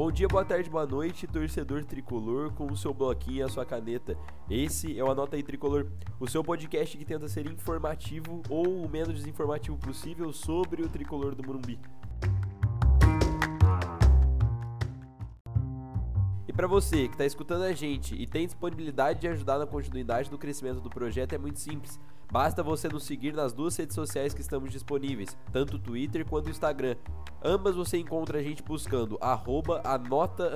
Bom dia, boa tarde, boa noite, torcedor tricolor com o seu bloquinho e a sua caneta. Esse é o Anota aí Tricolor, o seu podcast que tenta ser informativo ou o menos desinformativo possível sobre o tricolor do Morumbi. E para você que está escutando a gente e tem disponibilidade de ajudar na continuidade do crescimento do projeto, é muito simples. Basta você nos seguir nas duas redes sociais que estamos disponíveis, tanto o Twitter quanto o Instagram. Ambas você encontra a gente buscando arroba anota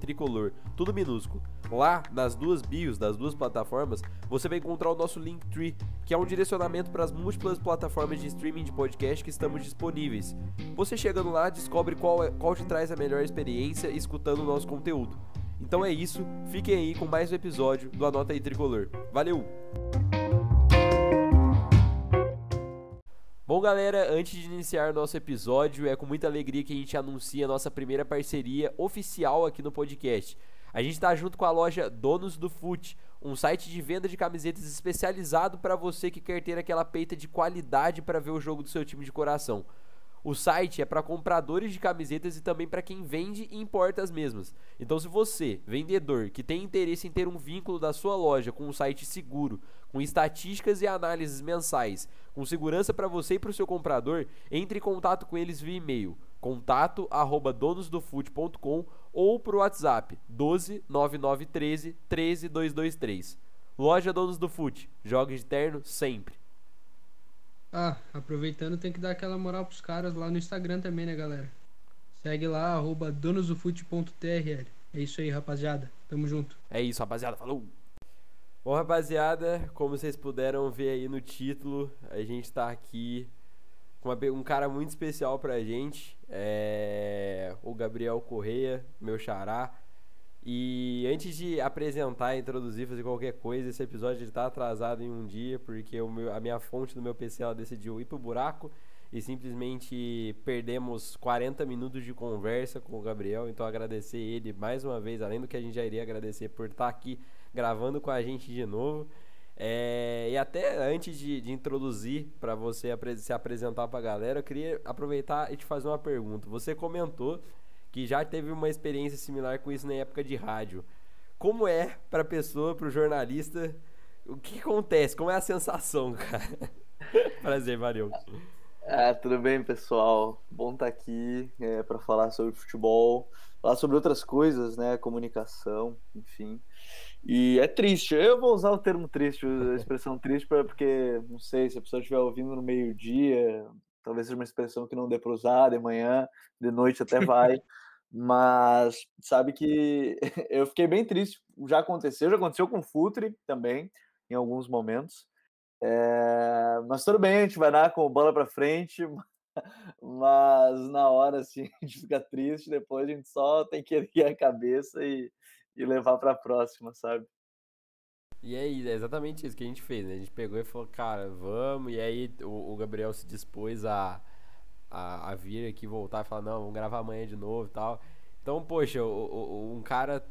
tricolor, tudo minúsculo. Lá, nas duas bios das duas plataformas, você vai encontrar o nosso Linktree, que é um direcionamento para as múltiplas plataformas de streaming de podcast que estamos disponíveis. Você chegando lá, descobre qual, é, qual te traz a melhor experiência escutando o nosso conteúdo. Então é isso, fiquem aí com mais um episódio do Anota aí Tricolor. Valeu! Bom, galera, antes de iniciar nosso episódio, é com muita alegria que a gente anuncia a nossa primeira parceria oficial aqui no podcast. A gente está junto com a loja Donos do Fute, um site de venda de camisetas especializado para você que quer ter aquela peita de qualidade para ver o jogo do seu time de coração. O site é para compradores de camisetas e também para quem vende e importa as mesmas. Então, se você, vendedor, que tem interesse em ter um vínculo da sua loja com um site seguro, com estatísticas e análises mensais, com segurança para você e para o seu comprador, entre em contato com eles via e-mail contato@donosdofute.com ou por WhatsApp 12 9913 13223. Loja Donos do Fute, jogos de terno sempre. Ah, aproveitando, tem que dar aquela moral pros caras lá no Instagram também, né, galera? Segue lá, arroba donosdofute.trl. É isso aí, rapaziada. Tamo junto. É isso, rapaziada. Falou! Bom, rapaziada, como vocês puderam ver aí no título, a gente tá aqui com uma, um cara muito especial pra gente. É o Gabriel Correia, meu xará. E antes de apresentar, introduzir, fazer qualquer coisa, esse episódio está atrasado em um dia, porque meu, a minha fonte do meu PC ela decidiu ir pro buraco e simplesmente perdemos 40 minutos de conversa com o Gabriel. Então agradecer ele mais uma vez, além do que a gente já iria agradecer por estar aqui gravando com a gente de novo. É, e até antes de, de introduzir para você se apresentar para a galera, eu queria aproveitar e te fazer uma pergunta. Você comentou que já teve uma experiência similar com isso na época de rádio. Como é para a pessoa, para o jornalista, o que acontece? Como é a sensação, cara? Prazer, valeu. Ah, tudo bem, pessoal? Bom estar tá aqui é, para falar sobre futebol, falar sobre outras coisas, né? Comunicação, enfim. E é triste. Eu vou usar o termo triste, a expressão triste, porque não sei se a pessoa estiver ouvindo no meio-dia, talvez seja uma expressão que não dê para usar de manhã, de noite até vai. Mas sabe que eu fiquei bem triste. Já aconteceu, já aconteceu com o Futre também, em alguns momentos. É, mas tudo bem, a gente vai dar com bola para frente. Mas na hora assim, a gente fica triste. Depois a gente só tem que erguer a cabeça e, e levar para a próxima, sabe? E aí, é exatamente isso que a gente fez, né? A gente pegou e falou, cara, vamos. E aí o, o Gabriel se dispôs a, a, a, vir aqui, voltar e falar, não, vamos gravar amanhã de novo e tal. Então, poxa, o, o, um cara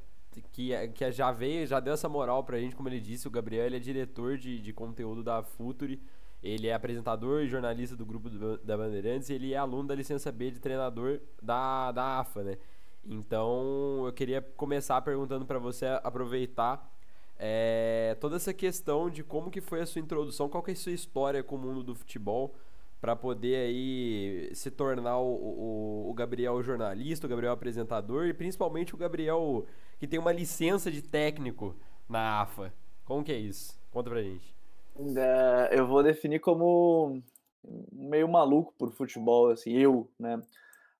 que, que já veio, já deu essa moral pra gente, como ele disse, o Gabriel ele é diretor de, de conteúdo da Futuri. Ele é apresentador e jornalista do grupo do, da Bandeirantes e ele é aluno da licença B de treinador da, da AFA, né? Então, eu queria começar perguntando para você aproveitar é, toda essa questão de como que foi a sua introdução, qual que é a sua história com o mundo do futebol para poder aí se tornar o, o, o, Gabriel jornalista, o Gabriel apresentador e principalmente o Gabriel que tem uma licença de técnico na AFA. Como que é isso? Conta pra gente. É, eu vou definir como meio maluco por futebol, assim, eu, né?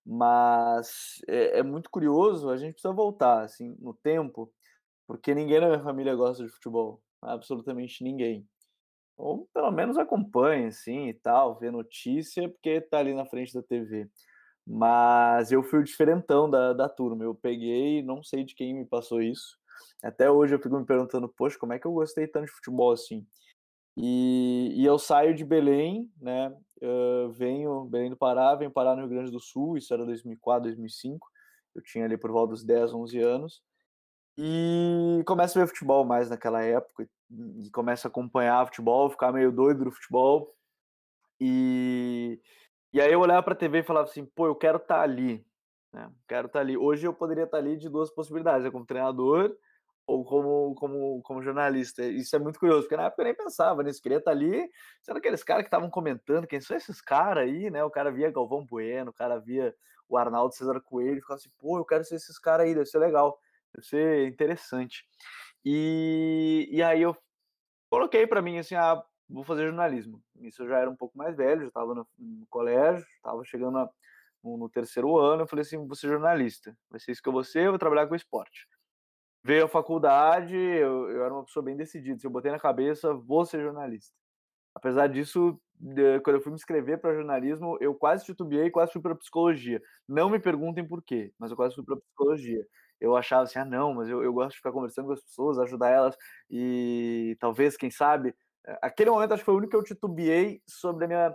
Mas é, é, muito curioso, a gente precisa voltar assim no tempo, porque ninguém na minha família gosta de futebol, absolutamente ninguém. Ou pelo menos acompanha, assim, e tal, vê notícia, porque tá ali na frente da TV. Mas eu fui o diferentão da, da turma, eu peguei, não sei de quem me passou isso. Até hoje eu fico me perguntando, poxa, como é que eu gostei tanto de futebol assim? E, e eu saio de Belém, né? Uh, venho, Belém do Pará, venho parar no Rio Grande do Sul, isso era 2004, 2005. Eu tinha ali por volta dos 10, 11 anos. E começo a ver futebol mais naquela época. E começo a acompanhar futebol, ficar meio doido do futebol. E, e aí eu olhava pra TV e falava assim, pô, eu quero estar tá ali. Né? Quero estar tá ali. Hoje eu poderia estar tá ali de duas possibilidades, como treinador ou como, como, como jornalista. Isso é muito curioso, porque na época eu nem pensava nisso, queria estar ali, sendo aqueles caras que estavam comentando, quem são esses caras aí, né? O cara via Galvão Bueno, o cara via o Arnaldo César Coelho, ficava assim, pô, eu quero ser esses caras aí, deve ser legal, deve ser interessante. E, e aí eu coloquei para mim assim, ah, vou fazer jornalismo. Isso eu já era um pouco mais velho, já estava no, no, colégio, estava chegando a, no, no, terceiro ano, eu falei assim, vou ser jornalista, vai ser isso que eu vou ser, eu vou trabalhar com esporte. Veio a faculdade, eu, eu era uma pessoa bem decidida, se eu botei na cabeça, vou ser jornalista. Apesar disso, quando eu fui me inscrever para jornalismo, eu quase titubeei, quase fui para psicologia. Não me perguntem por quê, mas eu quase fui para psicologia. Eu achava assim, ah, não, mas eu, eu gosto de ficar conversando com as pessoas, ajudar elas e talvez, quem sabe, eh, aquele momento acho que foi o único que eu titubeei sobre a minha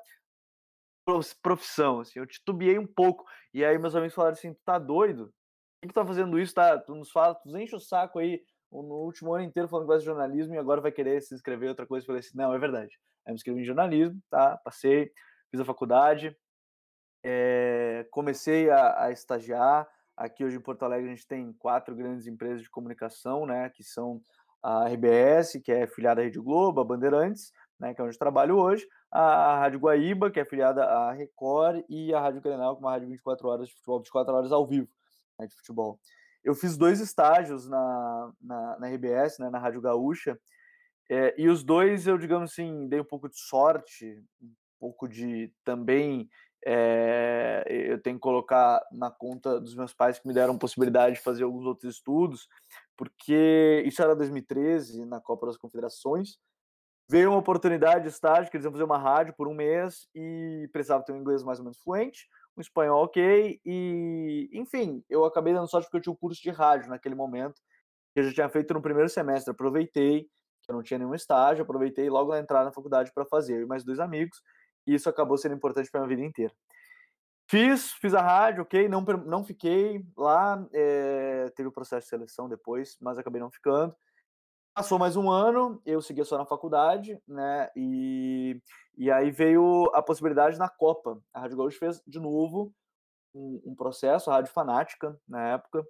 profissão, assim, eu titubeei um pouco. E aí meus amigos falaram assim, tu tá doido? Que, que tá fazendo isso? Tá, tu nos fala, tu nos enche o saco aí no último ano inteiro falando que vai de jornalismo e agora vai querer se inscrever em outra coisa. Eu falei assim, não, é verdade. Aí me inscrevi em jornalismo, tá? Passei, fiz a faculdade, é, comecei a, a, estagiar. Aqui hoje em Porto Alegre a gente tem quatro grandes empresas de comunicação, né? Que são a RBS, que é filiada à Rede Globo, a Bandeirantes, né, que é onde trabalho hoje, a Rádio Guaíba, que é filiada à Record, e a Rádio Grenal, que é uma rádio 24 horas de futebol, 24 horas ao vivo né, de futebol. Eu fiz dois estágios na, na, na RBS, né, na Rádio Gaúcha, é, e os dois eu, digamos assim, dei um pouco de sorte, um pouco de também. É, eu tenho que colocar na conta dos meus pais que me deram possibilidade de fazer alguns outros estudos, porque isso era 2013, na Copa das Confederações. Veio uma oportunidade de estágio, que eles iam fazer uma rádio por um mês e precisava ter um inglês mais ou menos fluente um espanhol ok, e enfim, eu acabei dando sorte porque eu tinha um curso de rádio naquele momento, que eu já tinha feito no primeiro semestre, aproveitei, que eu não tinha nenhum estágio, aproveitei logo na entrada na faculdade para fazer, eu e mais dois amigos, e isso acabou sendo importante para minha vida inteira. Fiz, fiz a rádio, ok, não, não fiquei lá, é, teve o processo de seleção depois, mas acabei não ficando. Passou mais um ano, eu seguia só na faculdade, né? E, e aí veio a possibilidade na Copa. A Rádio Gaúcho fez de novo um, um, processo, a Rádio Fanática, na época.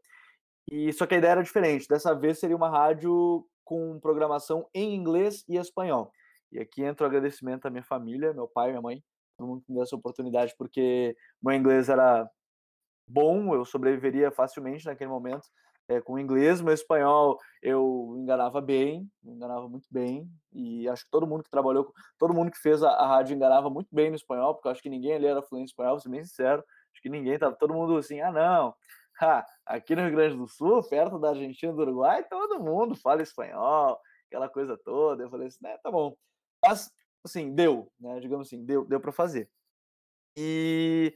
E só que a ideia era diferente. Dessa vez seria uma rádio com programação em inglês e espanhol. E aqui entra o agradecimento à minha família, meu pai, minha mãe, todo mundo que me deu essa oportunidade, porque meu inglês era bom, eu sobreviveria facilmente naquele momento é, com inglês, meu espanhol eu enganava bem, enganava muito bem, e acho que todo mundo que trabalhou, todo mundo que fez a, a rádio enganava muito bem no espanhol, porque acho que ninguém ali era fluente em espanhol, vou ser bem sincero, acho que ninguém, tava todo mundo assim, ah não, ha, aqui no Rio Grande do Sul, perto da Argentina do Uruguai, todo mundo fala espanhol, aquela coisa toda, eu falei assim, né, tá bom, mas, assim, deu, né, digamos assim, deu, deu para fazer. E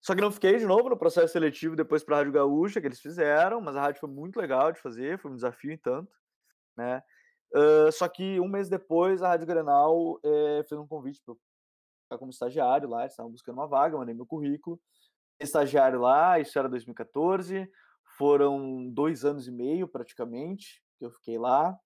só que não fiquei de novo no processo seletivo depois para a Rádio Gaúcha, que eles fizeram, mas a rádio foi muito legal de fazer, foi um desafio em tanto, né? Uh, só que um mês depois, a Rádio Grenal é, fez um convite para ficar como estagiário lá, eles estavam buscando uma vaga, mandei meu currículo. Estagiário lá, isso era 2014, foram dois anos e meio praticamente que eu fiquei lá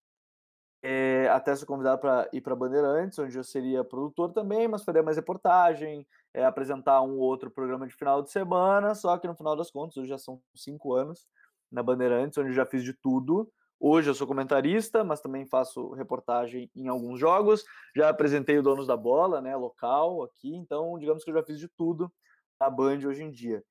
é, até ser convidado para ir para Bandeirantes, onde eu seria produtor também, mas faria mais reportagem, é, apresentar um outro programa de final de semana, só que no final das contas, hoje já são cinco anos na Bandeirantes, onde já fiz de tudo. Hoje eu sou comentarista, mas também faço reportagem em alguns jogos. Já apresentei o Donos da Bola, né, local aqui, então digamos que eu já fiz de tudo na Band hoje em dia.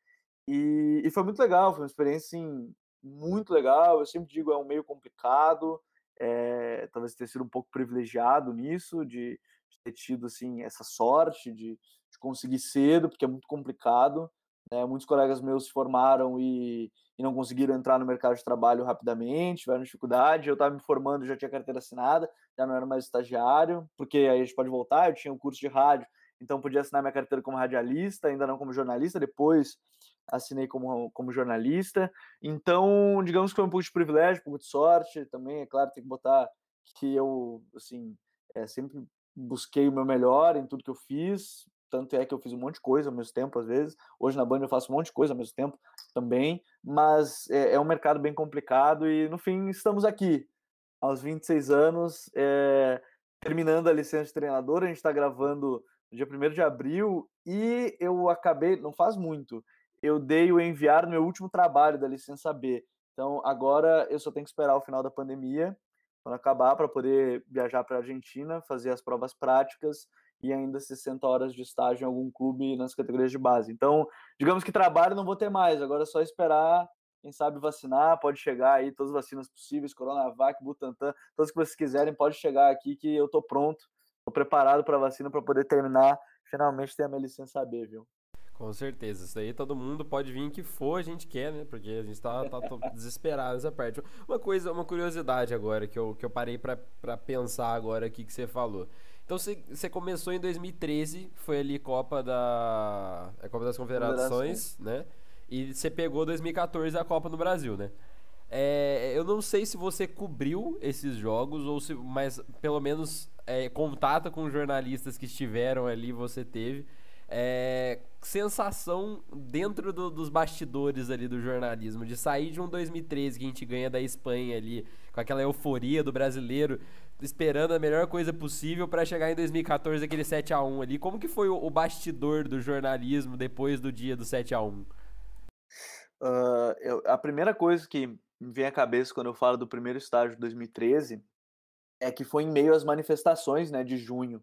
E, e foi muito legal, foi uma experiência assim, muito legal. Eu sempre digo, é um meio complicado, é, talvez ter sido um pouco privilegiado nisso, de, de ter tido assim essa sorte de, de, conseguir cedo, porque é muito complicado. Né? Muitos colegas meus se formaram e, e, não conseguiram entrar no mercado de trabalho rapidamente, tiveram dificuldade. Eu estava me formando, já tinha carteira assinada, já não era mais estagiário, porque aí a gente pode voltar. Eu tinha um curso de rádio, então podia assinar minha carteira como radialista, ainda não como jornalista. Depois assinei como, como jornalista. Então, digamos que foi um pouco de privilégio, um pouco de sorte também. É claro, tem que botar que eu, assim, é, sempre busquei o meu melhor em tudo que eu fiz. Tanto é que eu fiz um monte de coisa ao mesmo tempo, às vezes. Hoje na Band eu faço um monte de coisa ao mesmo tempo também. Mas é, é um mercado bem complicado e, no fim, estamos aqui. Aos 26 anos, é, terminando a licença de treinador. A gente está gravando no dia 1 de abril e eu acabei, não faz muito, eu dei o enviar no meu último trabalho da licença B. Então, agora eu só tenho que esperar o final da pandemia, quando acabar, para poder viajar para a Argentina, fazer as provas práticas e ainda 60 horas de estágio em algum clube nas categorias de base. Então, digamos que trabalho não vou ter mais, agora é só esperar, quem sabe vacinar, pode chegar aí todas as vacinas possíveis, Coronavac, Butantan, todas que vocês quiserem, pode chegar aqui que eu tô pronto, tô preparado para a vacina para poder terminar, finalmente ter a minha licença B, viu? Com certeza, isso aí todo mundo pode vir que for, a gente quer, né? Porque a gente tá, tá desesperado nessa parte. Uma coisa, uma curiosidade agora que eu, que eu parei para pensar agora aqui que você falou. Então você, você começou em 2013, foi ali Copa da a Copa das Confederações, né? E você pegou 2014 a Copa no Brasil, né? É, eu não sei se você cobriu esses jogos ou se, mas pelo menos é, contato com jornalistas que estiveram ali você teve é, sensação dentro do, dos bastidores ali do jornalismo, de sair de um 2013 que a gente ganha da Espanha ali, com aquela euforia do brasileiro, esperando a melhor coisa possível para chegar em 2014 aquele 7 a 1 ali. Como que foi o, o bastidor do jornalismo depois do dia do 7 a 1 uh, eu, A primeira coisa que me vem à cabeça quando eu falo do primeiro estágio de 2013 é que foi em meio às manifestações né, de junho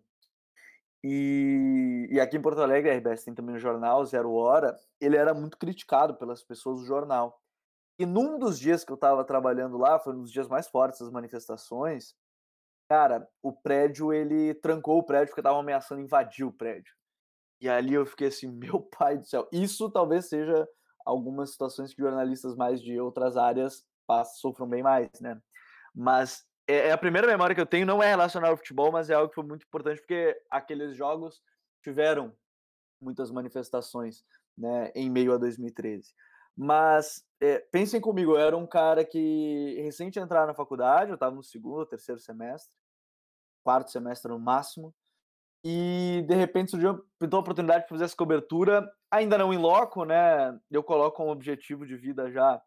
e, e, aqui em Porto Alegre, a RBS tem também o jornal Zero Hora, ele era muito criticado pelas pessoas do jornal. E num dos dias que eu estava trabalhando lá, foi um dos dias mais fortes das manifestações, cara, o prédio, ele trancou o prédio porque estavam ameaçando invadir o prédio. E ali eu fiquei assim, meu pai do céu. Isso talvez seja algumas situações que jornalistas mais de outras áreas sofram bem mais, né? Mas é, é, a primeira memória que eu tenho, não é relacionada ao futebol, mas é algo que foi muito importante, porque aqueles jogos tiveram muitas manifestações né, em meio a 2013. Mas é, pensem comigo, eu era um cara que recente entrar na faculdade, eu estava no segundo, terceiro semestre, quarto semestre no máximo, e de repente surgiu pintou a oportunidade de fazer essa cobertura, ainda não em loco, né? Eu coloco como objetivo de vida já,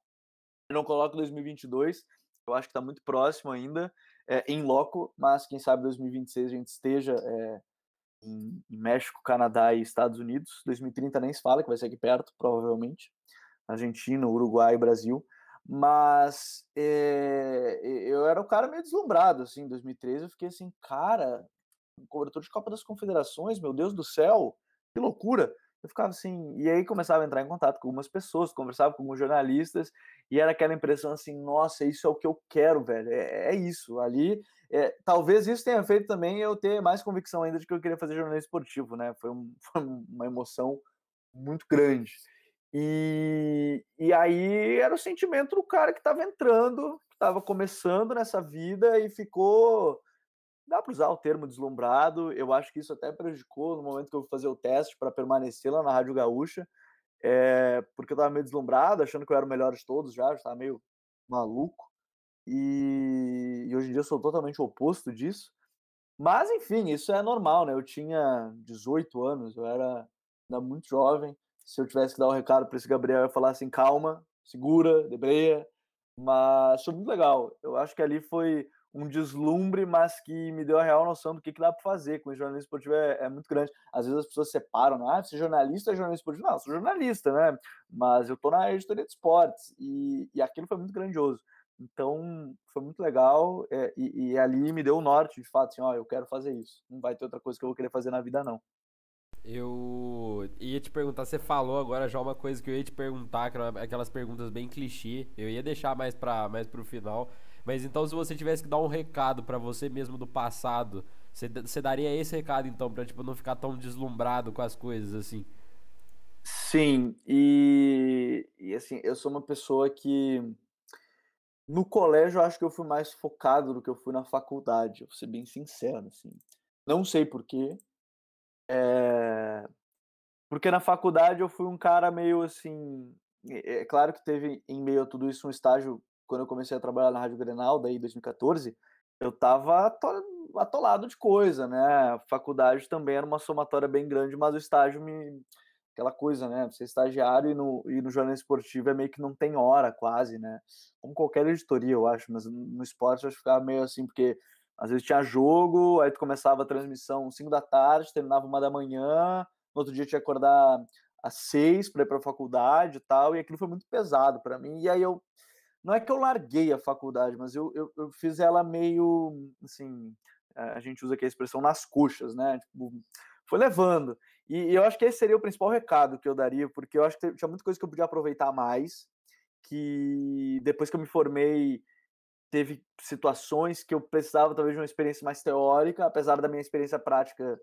eu não coloco 2022, eu acho que está muito próximo ainda, é, em loco, mas quem sabe 2026 a gente esteja é, em, em, México, Canadá e Estados Unidos. 2030 nem se fala, que vai ser aqui perto, provavelmente. Argentina, Uruguai, Brasil. Mas é, eu era um cara meio deslumbrado, assim, em 2013 eu fiquei assim, cara, cobertor de Copa das Confederações, meu Deus do céu, que loucura! Eu ficava assim, e aí começava a entrar em contato com algumas pessoas, conversava com alguns jornalistas, e era aquela impressão assim, nossa, isso é o que eu quero, velho, é, é isso. Ali, é, talvez isso tenha feito também eu ter mais convicção ainda de que eu queria fazer jornalismo esportivo, né? Foi, um, foi uma emoção muito grande. E, e aí era o sentimento do cara que estava entrando, que estava começando nessa vida e ficou dá para usar o termo deslumbrado. Eu acho que isso até prejudicou no momento que eu fui fazer o teste para permanecer lá na Rádio Gaúcha, é, porque eu estava meio deslumbrado, achando que eu era o melhor de todos já, estava meio maluco. E, e, hoje em dia eu sou totalmente oposto disso. Mas, enfim, isso é normal, né? Eu tinha 18 anos, eu era ainda muito jovem. Se eu tivesse que dar um recado para esse Gabriel, eu ia falar assim: calma, segura, debreia. Mas foi muito legal. Eu acho que ali foi um deslumbre, mas que me deu a real noção do que, que dá para fazer com o jornalismo esportivo é, é, muito grande. Às vezes as pessoas separam, né? ah, é jornalista, é jornalista esportivo. Não, eu sou jornalista, né? Mas eu tô na editoria de esportes e, e aquilo foi muito grandioso. Então, foi muito legal é, e, e, ali me deu o norte, de fato, assim, ó, eu quero fazer isso. Não vai ter outra coisa que eu vou querer fazer na vida, não. Eu ia te perguntar, você falou agora já uma coisa que eu ia te perguntar, aquelas perguntas bem clichê. Eu ia deixar mais para mais pro final, mas então, se você tivesse que dar um recado para você mesmo do passado, você, daria esse recado então para tipo não ficar tão deslumbrado com as coisas assim? Sim, e, e assim, eu sou uma pessoa que no colégio eu acho que eu fui mais focado do que eu fui na faculdade, vou ser bem sincero, assim. Não sei porquê. É... Porque na faculdade eu fui um cara meio assim. É claro que teve em meio a tudo isso um estágio quando eu comecei a trabalhar na Rádio Grenal, daí em 2014, eu estava atolado de coisa, né? A faculdade também era uma somatória bem grande, mas o estágio me. aquela coisa, né? É estagiário e no, e no jornalismo esportivo é meio que não tem hora, quase, né? Como qualquer editoria, eu acho, mas no esporte eu acho que ficava meio assim, porque às vezes tinha jogo, aí tu começava a transmissão 5 da tarde, terminava uma da manhã, no outro dia tinha que acordar às seis para ir para a faculdade e tal, e aquilo foi muito pesado para mim. E aí eu. Não é que eu larguei a faculdade, mas eu, eu, eu fiz ela meio. Assim, a gente usa aqui a expressão nas coxas, né? Tipo, foi levando. E, eu acho que esse seria o principal recado que eu daria, porque eu acho que tinha muita coisa que eu podia aproveitar mais, que depois que eu me formei, teve situações que eu precisava talvez de uma experiência mais teórica, apesar da minha experiência prática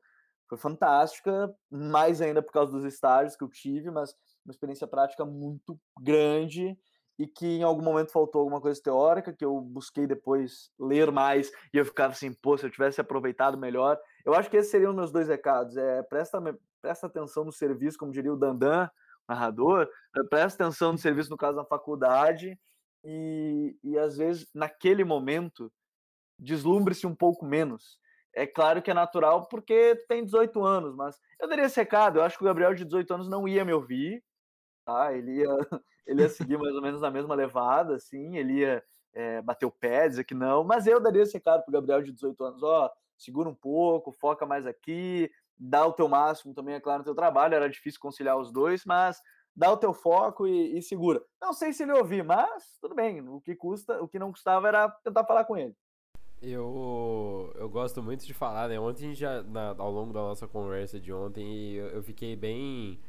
foi fantástica, mais ainda por causa dos estágios que eu tive, mas uma experiência prática muito grande e que em algum momento faltou alguma coisa teórica que eu busquei depois ler mais e eu ficava assim, pô, se eu tivesse aproveitado melhor. Eu acho que esses seriam meus dois recados. É, presta, presta atenção no serviço, como diria o Dandan, narrador, eh, presta atenção no serviço, no caso da faculdade, e, e às vezes, naquele momento, deslumbre-se um pouco menos. É claro que é natural porque tem 18 anos, mas eu daria esse recado. Eu acho que o Gabriel de 18 anos não ia me ouvir, tá? Ele ia, ele ia seguir mais ou menos na mesma levada, assim, ele ia é, bater o pé, dizer que não, mas eu daria esse recado pro Gabriel de 18 anos, ó, segura um pouco, foca mais aqui, dá o teu máximo também, é claro, no teu trabalho, era difícil conciliar os dois, mas dá o teu foco e, e, segura. Não sei se ele ouvir, mas tudo bem, o que custa, o que não custava era tentar falar com ele. Eu, eu gosto muito de falar, né? Ontem já, na, ao longo da nossa conversa de ontem, eu, eu fiquei bem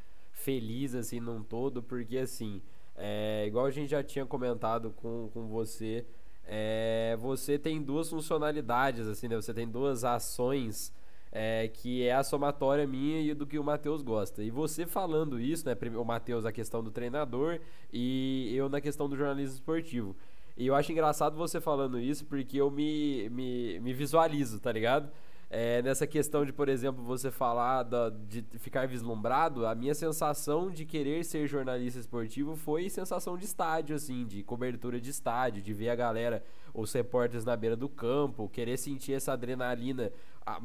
feliz, assim, num todo, porque, assim, é, igual a gente já tinha comentado com, com você, é, você tem duas funcionalidades, assim, né? Você tem duas ações é, que é a somatória minha e do que o Matheus gosta. E você falando isso, né? O Matheus a questão do treinador e eu na questão do jornalismo esportivo. E eu acho engraçado você falando isso porque eu me, me, me visualizo, tá ligado? É, nessa questão de, por exemplo, você falar da, de ficar vislumbrado, a minha sensação de querer ser jornalista esportivo foi sensação de estádio, assim, de cobertura de estádio, de ver a galera, os repórteres na beira do campo, querer sentir essa adrenalina, a,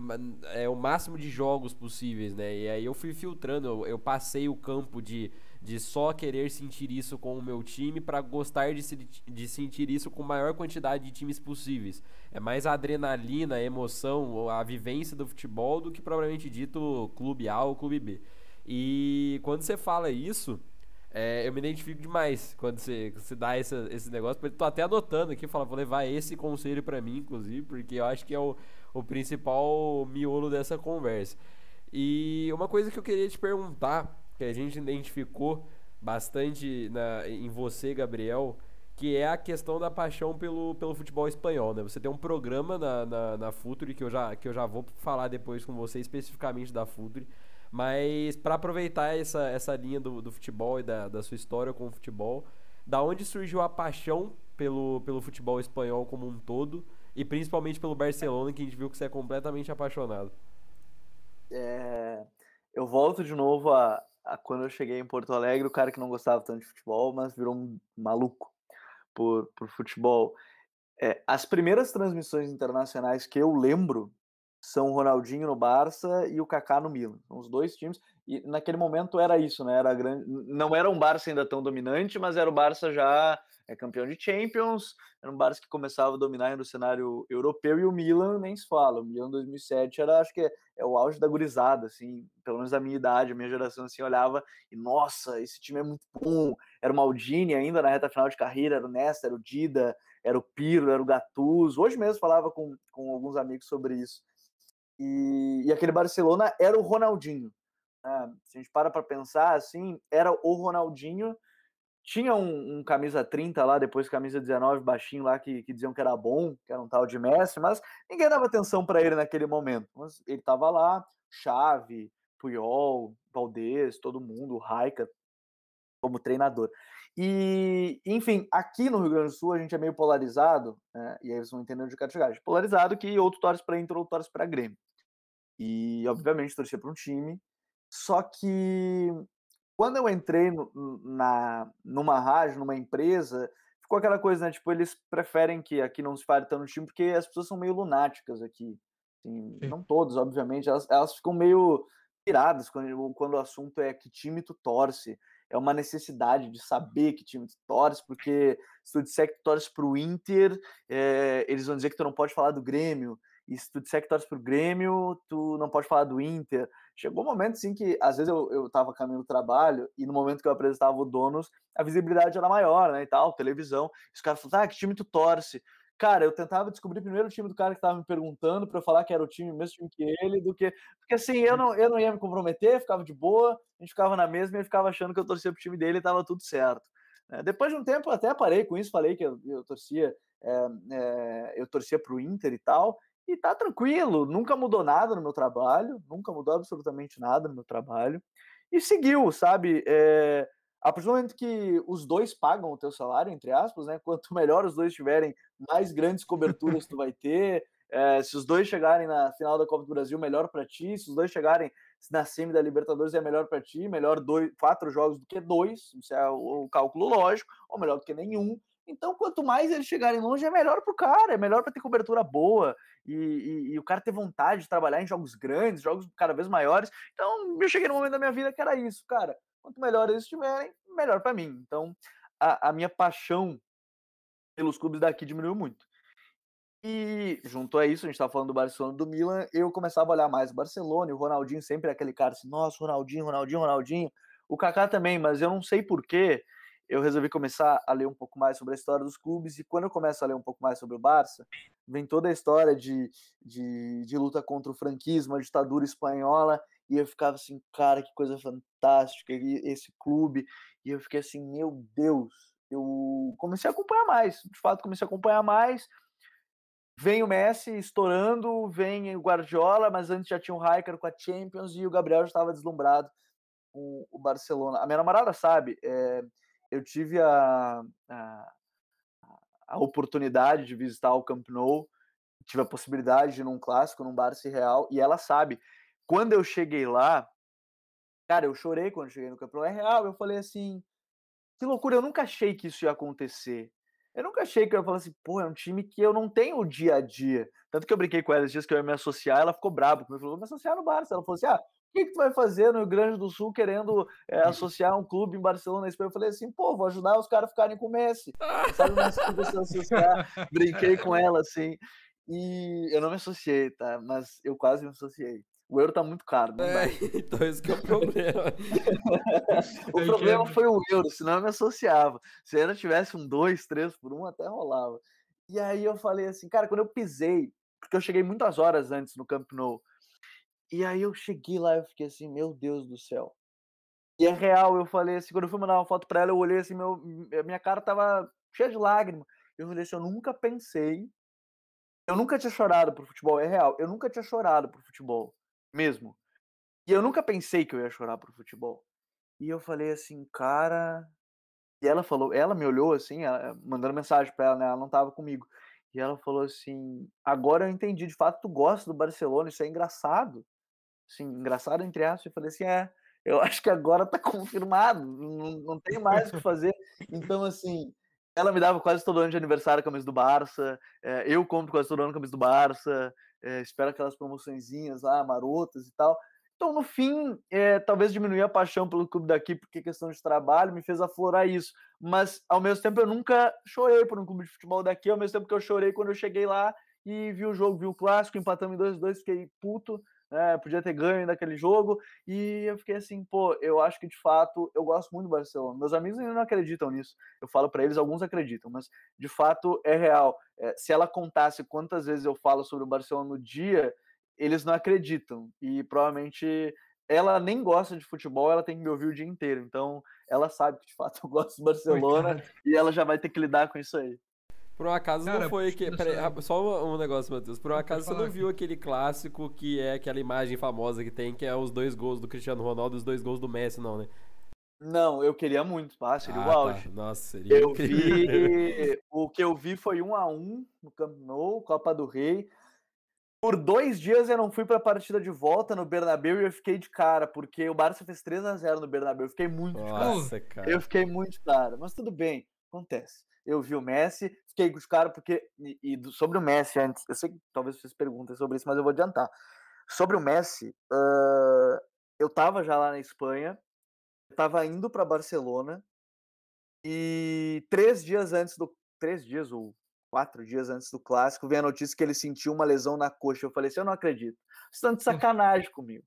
é, o máximo de jogos possíveis, né? E aí eu fui filtrando, eu, eu passei o campo de de só querer sentir isso com o meu time para gostar de, se, de sentir isso com a maior quantidade de times possíveis. É mais a adrenalina, a emoção, a vivência do futebol do que propriamente dito clube A ou clube B. E quando você fala isso, é, eu me identifico demais quando você, você dá esse, negócio. Tô até anotando aqui, fala, vou levar esse conselho para mim, inclusive, porque eu acho que é o, o principal miolo dessa conversa. E uma coisa que eu queria te perguntar que a gente identificou bastante na, em você, Gabriel, que é a questão da paixão pelo, pelo futebol espanhol, né? Você tem um programa na, na, na Futuri, que eu, já, que eu já vou falar depois com você especificamente da Futuri, mas para aproveitar essa, essa linha do, do futebol e da, da sua história com o futebol, da onde surgiu a paixão pelo, pelo futebol espanhol como um todo e principalmente pelo Barcelona, que a gente viu que você é completamente apaixonado? É, eu volto de novo a, quando eu cheguei em Porto Alegre, o cara que não gostava tanto de futebol, mas virou um maluco por, por futebol. É, as primeiras transmissões internacionais que eu lembro são o Ronaldinho no Barça e o Kaká no Milan. São os dois times. E naquele momento era isso, né? Era grande, não era um Barça ainda tão dominante, mas era o Barça já é campeão de Champions, era um Barça que começava a dominar no cenário europeu e o Milan nem se fala. O Milan 2007 era, acho que é, é, o auge da gurizada, assim, pelo menos da minha idade, a minha geração assim olhava e nossa, esse time é muito bom. Era o Maldini ainda na reta final de carreira, era o Nesta, era o Dida, era o Pirlo, era o Gattuso. Hoje mesmo falava com, com alguns amigos sobre isso. E, e aquele Barcelona era o Ronaldinho. Né? Se a gente para para pensar assim, era o Ronaldinho tinha um, um, camisa 30 lá, depois camisa 19 baixinho lá, que, que diziam que era bom, que era um tal de Messi, mas ninguém dava atenção para ele naquele momento. Mas ele estava lá, Chave, Puyol, Valdez, todo mundo, Raika, como treinador. E, enfim, aqui no Rio Grande do Sul a gente é meio polarizado, né? e aí vocês vão entender onde eu quero chegar. Polarizado que outro torce para Inter, outro torce para Grêmio. E, obviamente, torcia para um time, só que quando eu entrei no, na, numa rádio, numa empresa, ficou aquela coisa, né? Tipo, eles preferem que aqui não se fale tanto no time, porque as pessoas são meio lunáticas aqui. Assim, não todos, obviamente, elas, elas ficam meio piradas quando, quando o assunto é que time tu torce. É uma necessidade de saber que time tu torce, porque se tu disser que tu torce pro Inter, é, eles vão dizer que tu não pode falar do Grêmio. E se tu disser que torce pro Grêmio, tu não pode falar do Inter. chegou um momento assim que às vezes eu, eu tava caminhando do trabalho e no momento que eu apresentava o donos, a visibilidade era maior, né, e tal, televisão. Os caras falavam, ah, que time tu torce? Cara, eu tentava descobrir primeiro o time do cara que tava me perguntando para eu falar que era o time, o mesmo time que ele, do que. Porque assim, eu não, eu não ia me comprometer, ficava de boa, a gente ficava na mesma e ele ficava achando que eu torcia pro time dele e tava tudo certo. É, depois de um tempo eu até parei com isso, falei que eu, eu torcia, é, é, eu torcia pro Inter e tal, e tá tranquilo, nunca mudou nada no meu trabalho, nunca mudou absolutamente nada no meu trabalho, e seguiu, sabe? É, a partir do momento que os dois pagam o teu salário, entre aspas, né? Quanto melhor os dois tiverem, mais grandes coberturas tu vai ter. É, se os dois chegarem na final da Copa do Brasil, melhor para ti. Se os dois chegarem na semi da Libertadores, é melhor para ti. Melhor dois, quatro jogos do que dois. Isso é o, o cálculo lógico. Ou melhor do que nenhum. Então, quanto mais eles chegarem longe, é melhor para o cara, é melhor para ter cobertura boa e, e, e, o cara ter vontade de trabalhar em jogos grandes, jogos cada vez maiores. Então, eu cheguei no momento da minha vida que era isso, cara. Quanto melhor eles estiverem, melhor para mim. Então, a, a minha paixão pelos clubes daqui diminuiu muito. E junto a isso, a gente estava falando do Barcelona do Milan, eu começava a olhar mais o Barcelona e o Ronaldinho sempre aquele cara assim, nossa, Ronaldinho, Ronaldinho, Ronaldinho. O Kaká também, mas eu não sei porquê eu resolvi começar a ler um pouco mais sobre a história dos clubes, e quando eu começo a ler um pouco mais sobre o Barça, vem toda a história de, de, de luta contra o franquismo, a ditadura espanhola, e eu ficava assim, cara, que coisa fantástica esse clube, e eu fiquei assim, meu Deus, eu comecei a acompanhar mais, de fato comecei a acompanhar mais, vem o Messi estourando, vem o Guardiola, mas antes já tinha o Raikkonen com a Champions, e o Gabriel já estava deslumbrado com o Barcelona. A minha namorada sabe, é, eu tive a, a, a, oportunidade de visitar o Camp Nou, tive a possibilidade de ir num clássico, num Barça Real, e ela sabe. Quando eu cheguei lá, cara, eu chorei quando cheguei no Camp Nou. É real, eu falei assim, que loucura, eu nunca achei que isso ia acontecer. Eu nunca achei que eu ia falar assim, pô, é um time que eu não tenho o dia a dia. Tanto que eu brinquei com ela esses dias que eu ia me associar, ela ficou brava comigo, falou, me associar no Barça. Ela falou assim, ah, que, que tu vai fazer no Rio Grande do Sul querendo é, associar um clube em Barcelona? Eu falei assim, pô, vou ajudar os caras a ficarem com o Messi. Sabe, mas associar, brinquei com ela assim. E eu não me associei, tá? Mas eu quase me associei. O euro tá muito caro. Não é, então esse que é o problema. o problema foi o euro, senão eu me associava. Se ainda tivesse um 2, 3 por 1, até rolava. E aí eu falei assim, cara, quando eu pisei, porque eu cheguei muitas horas antes no Camp Nou, e aí eu cheguei lá e fiquei assim, meu Deus do céu. E é real, eu falei assim, quando eu fui mandar uma foto pra ela, eu olhei assim, meu, minha cara tava cheia de lágrimas. Eu falei assim, eu nunca pensei, eu nunca tinha chorado pro futebol, é real, eu nunca tinha chorado pro futebol, mesmo. E eu nunca pensei que eu ia chorar pro futebol. E eu falei assim, cara. E ela falou, ela me olhou assim, ela, mandando mensagem pra ela, né? Ela não tava comigo. E ela falou assim: agora eu entendi, de fato, tu gosta do Barcelona, isso é engraçado assim, engraçado entre aspas, eu falei assim, é, eu acho que agora tá confirmado, não, não tem mais o que fazer. Então, assim, ela me dava quase todo ano de aniversário a camisa do Barça, é, eu compro quase todo ano a camisa do Barça, é, espero aquelas promoçõezinhas lá, marotas e tal. Então, no fim, é, talvez diminuir a paixão pelo clube daqui, porque questão de trabalho me fez aflorar isso. Mas, ao mesmo tempo, eu nunca chorei por um clube de futebol daqui, ao mesmo tempo que eu chorei quando eu cheguei lá e vi o jogo, vi o clássico, empatamos em 2-2, fiquei puto né, podia ter ganho daquele jogo, e eu fiquei assim, pô, eu acho que de fato eu gosto muito do Barcelona. Meus amigos ainda não acreditam nisso. Eu falo para eles, alguns acreditam, mas de fato é real. É, se ela contasse quantas vezes eu falo sobre o Barcelona no dia, eles não acreditam. E provavelmente ela nem gosta de futebol, ela tem que me ouvir o dia inteiro. Então, ela sabe que de fato eu gosto do Barcelona e ela já vai ter que lidar com isso aí. Por um acaso Cara, não foi que. Peraí, só um negócio, Matheus. Por um acaso você não viu aquele clássico que é aquela imagem famosa que tem, que é os dois gols do Cristiano Ronaldo e os dois gols do Messi, não, né? Não, eu queria muito, pá, seria ah, o auge. Tá. Nossa, seria eu vi O que eu vi foi um a um no Camp Nou, Copa do Rei. Por dois dias eu não fui para a partida de volta no Bernabéu e eu fiquei de cara, porque o Barça fez 3 a 0 no Bernabéu. Eu fiquei muito Nossa, de cara. Eu fiquei muito de cara, mas tudo bem, acontece eu vi o Messi, fiquei com os caras, porque. E, e, sobre o Messi antes, eu sei que talvez vocês perguntem sobre isso, mas eu vou adiantar. Sobre o Messi, uh, eu tava já lá na Espanha, eu tava indo para Barcelona, e três dias antes do. Três dias ou quatro dias antes do clássico, veio a notícia que ele sentiu uma lesão na coxa. Eu falei assim: eu não acredito. Estão de sacanagem comigo.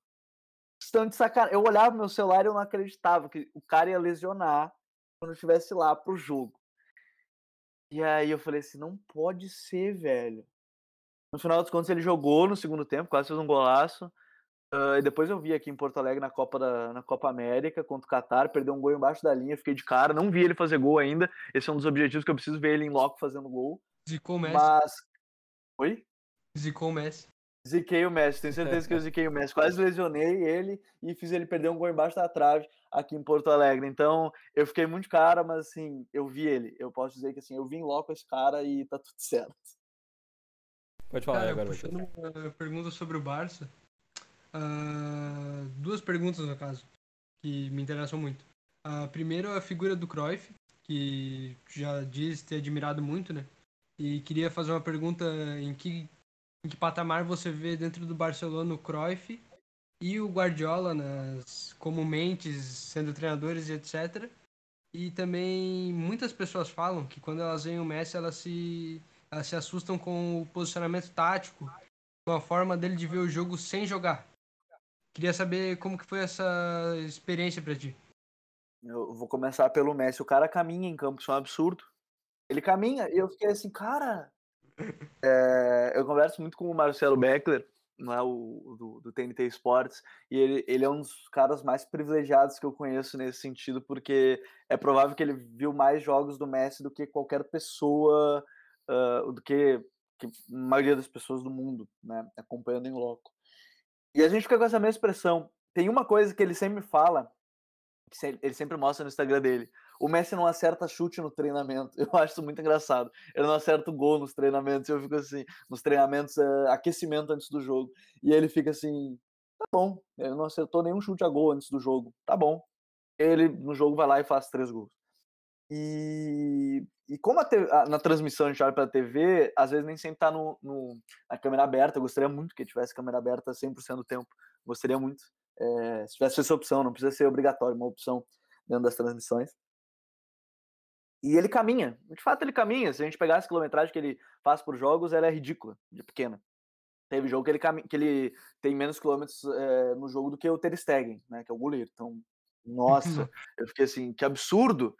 estão de sacanagem. Eu olhava no meu celular e eu não acreditava que o cara ia lesionar quando estivesse lá pro jogo. E aí eu falei assim, não pode ser, velho. No final dos contos ele jogou no segundo tempo, quase fez um golaço. Uh, e depois eu vi aqui em Porto Alegre na Copa, da, na Copa América contra o Qatar, perdeu um gol embaixo da linha, fiquei de cara, não vi ele fazer gol ainda. Esse é um dos objetivos que eu preciso ver ele em loco fazendo gol. Zicou o Messi. Mas. Oi? Zicou o Messi. Ziquei o Messi, tenho certeza que eu ziquei o Messi. Quase lesionei ele e fiz ele perder um gol embaixo da trave aqui em Porto Alegre. Então, eu fiquei muito cara, mas assim, eu vi ele. Eu posso dizer que assim, eu vim logo com esse cara e tá tudo certo. Pode falar Cara, agora, puxando uma pergunta sobre o Barça. ah, duas perguntas, no caso, que me interessam muito. A primeira é a figura do Cruyff, que já diz ter admirado muito, né? E queria fazer uma pergunta em que, em que patamar você vê dentro do Barcelona o Cruyff e o Guardiola nas, como mentes, sendo treinadores e etc. E também muitas pessoas falam que quando elas veem o Messi, elas se, elas se assustam com o posicionamento tático, com a forma dele de ver o jogo sem jogar. Queria saber como que foi essa experiência pra ti. Eu vou começar pelo Messi. O cara caminha em campo, isso é um absurdo. Ele caminha e eu fiquei assim, cara. É, eu converso muito com o Marcelo Beckler, é, o, do, do TNT Sports, e ele, ele é um dos caras mais privilegiados que eu conheço nesse sentido, porque é provável que ele viu mais jogos do Messi do que qualquer pessoa, uh, do que, que, a maioria das pessoas do mundo, né, acompanhando em loco. E a gente fica com essa mesma expressão. Tem uma coisa que ele sempre fala, ele sempre mostra no Instagram dele. O Messi não acerta chute no treinamento. Eu acho isso muito engraçado. Ele não acerta o gol nos treinamentos. Eu fico assim, nos treinamentos, é, aquecimento antes do jogo. E ele fica assim, tá bom. Ele não acertou nenhum chute a gol antes do jogo. Tá bom. Ele no jogo vai lá e faz três gols. E, e como a a, na transmissão a gente olha pela TV, às vezes nem sempre tá no, no, na câmera aberta. Eu gostaria muito que tivesse câmera aberta 100% do tempo. Gostaria muito. É, se tivesse essa opção, não precisa ser obrigatório, uma opção dentro das transmissões. E ele caminha, de fato ele caminha. Se a gente pegasse a quilometragem que ele faz por jogos, ela é ridícula, de pequena. Teve jogo que ele, cam... que ele tem menos quilômetros é, no jogo do que o Ter Stegen, né, que é o goleiro. Então, nossa, eu fiquei assim, que absurdo.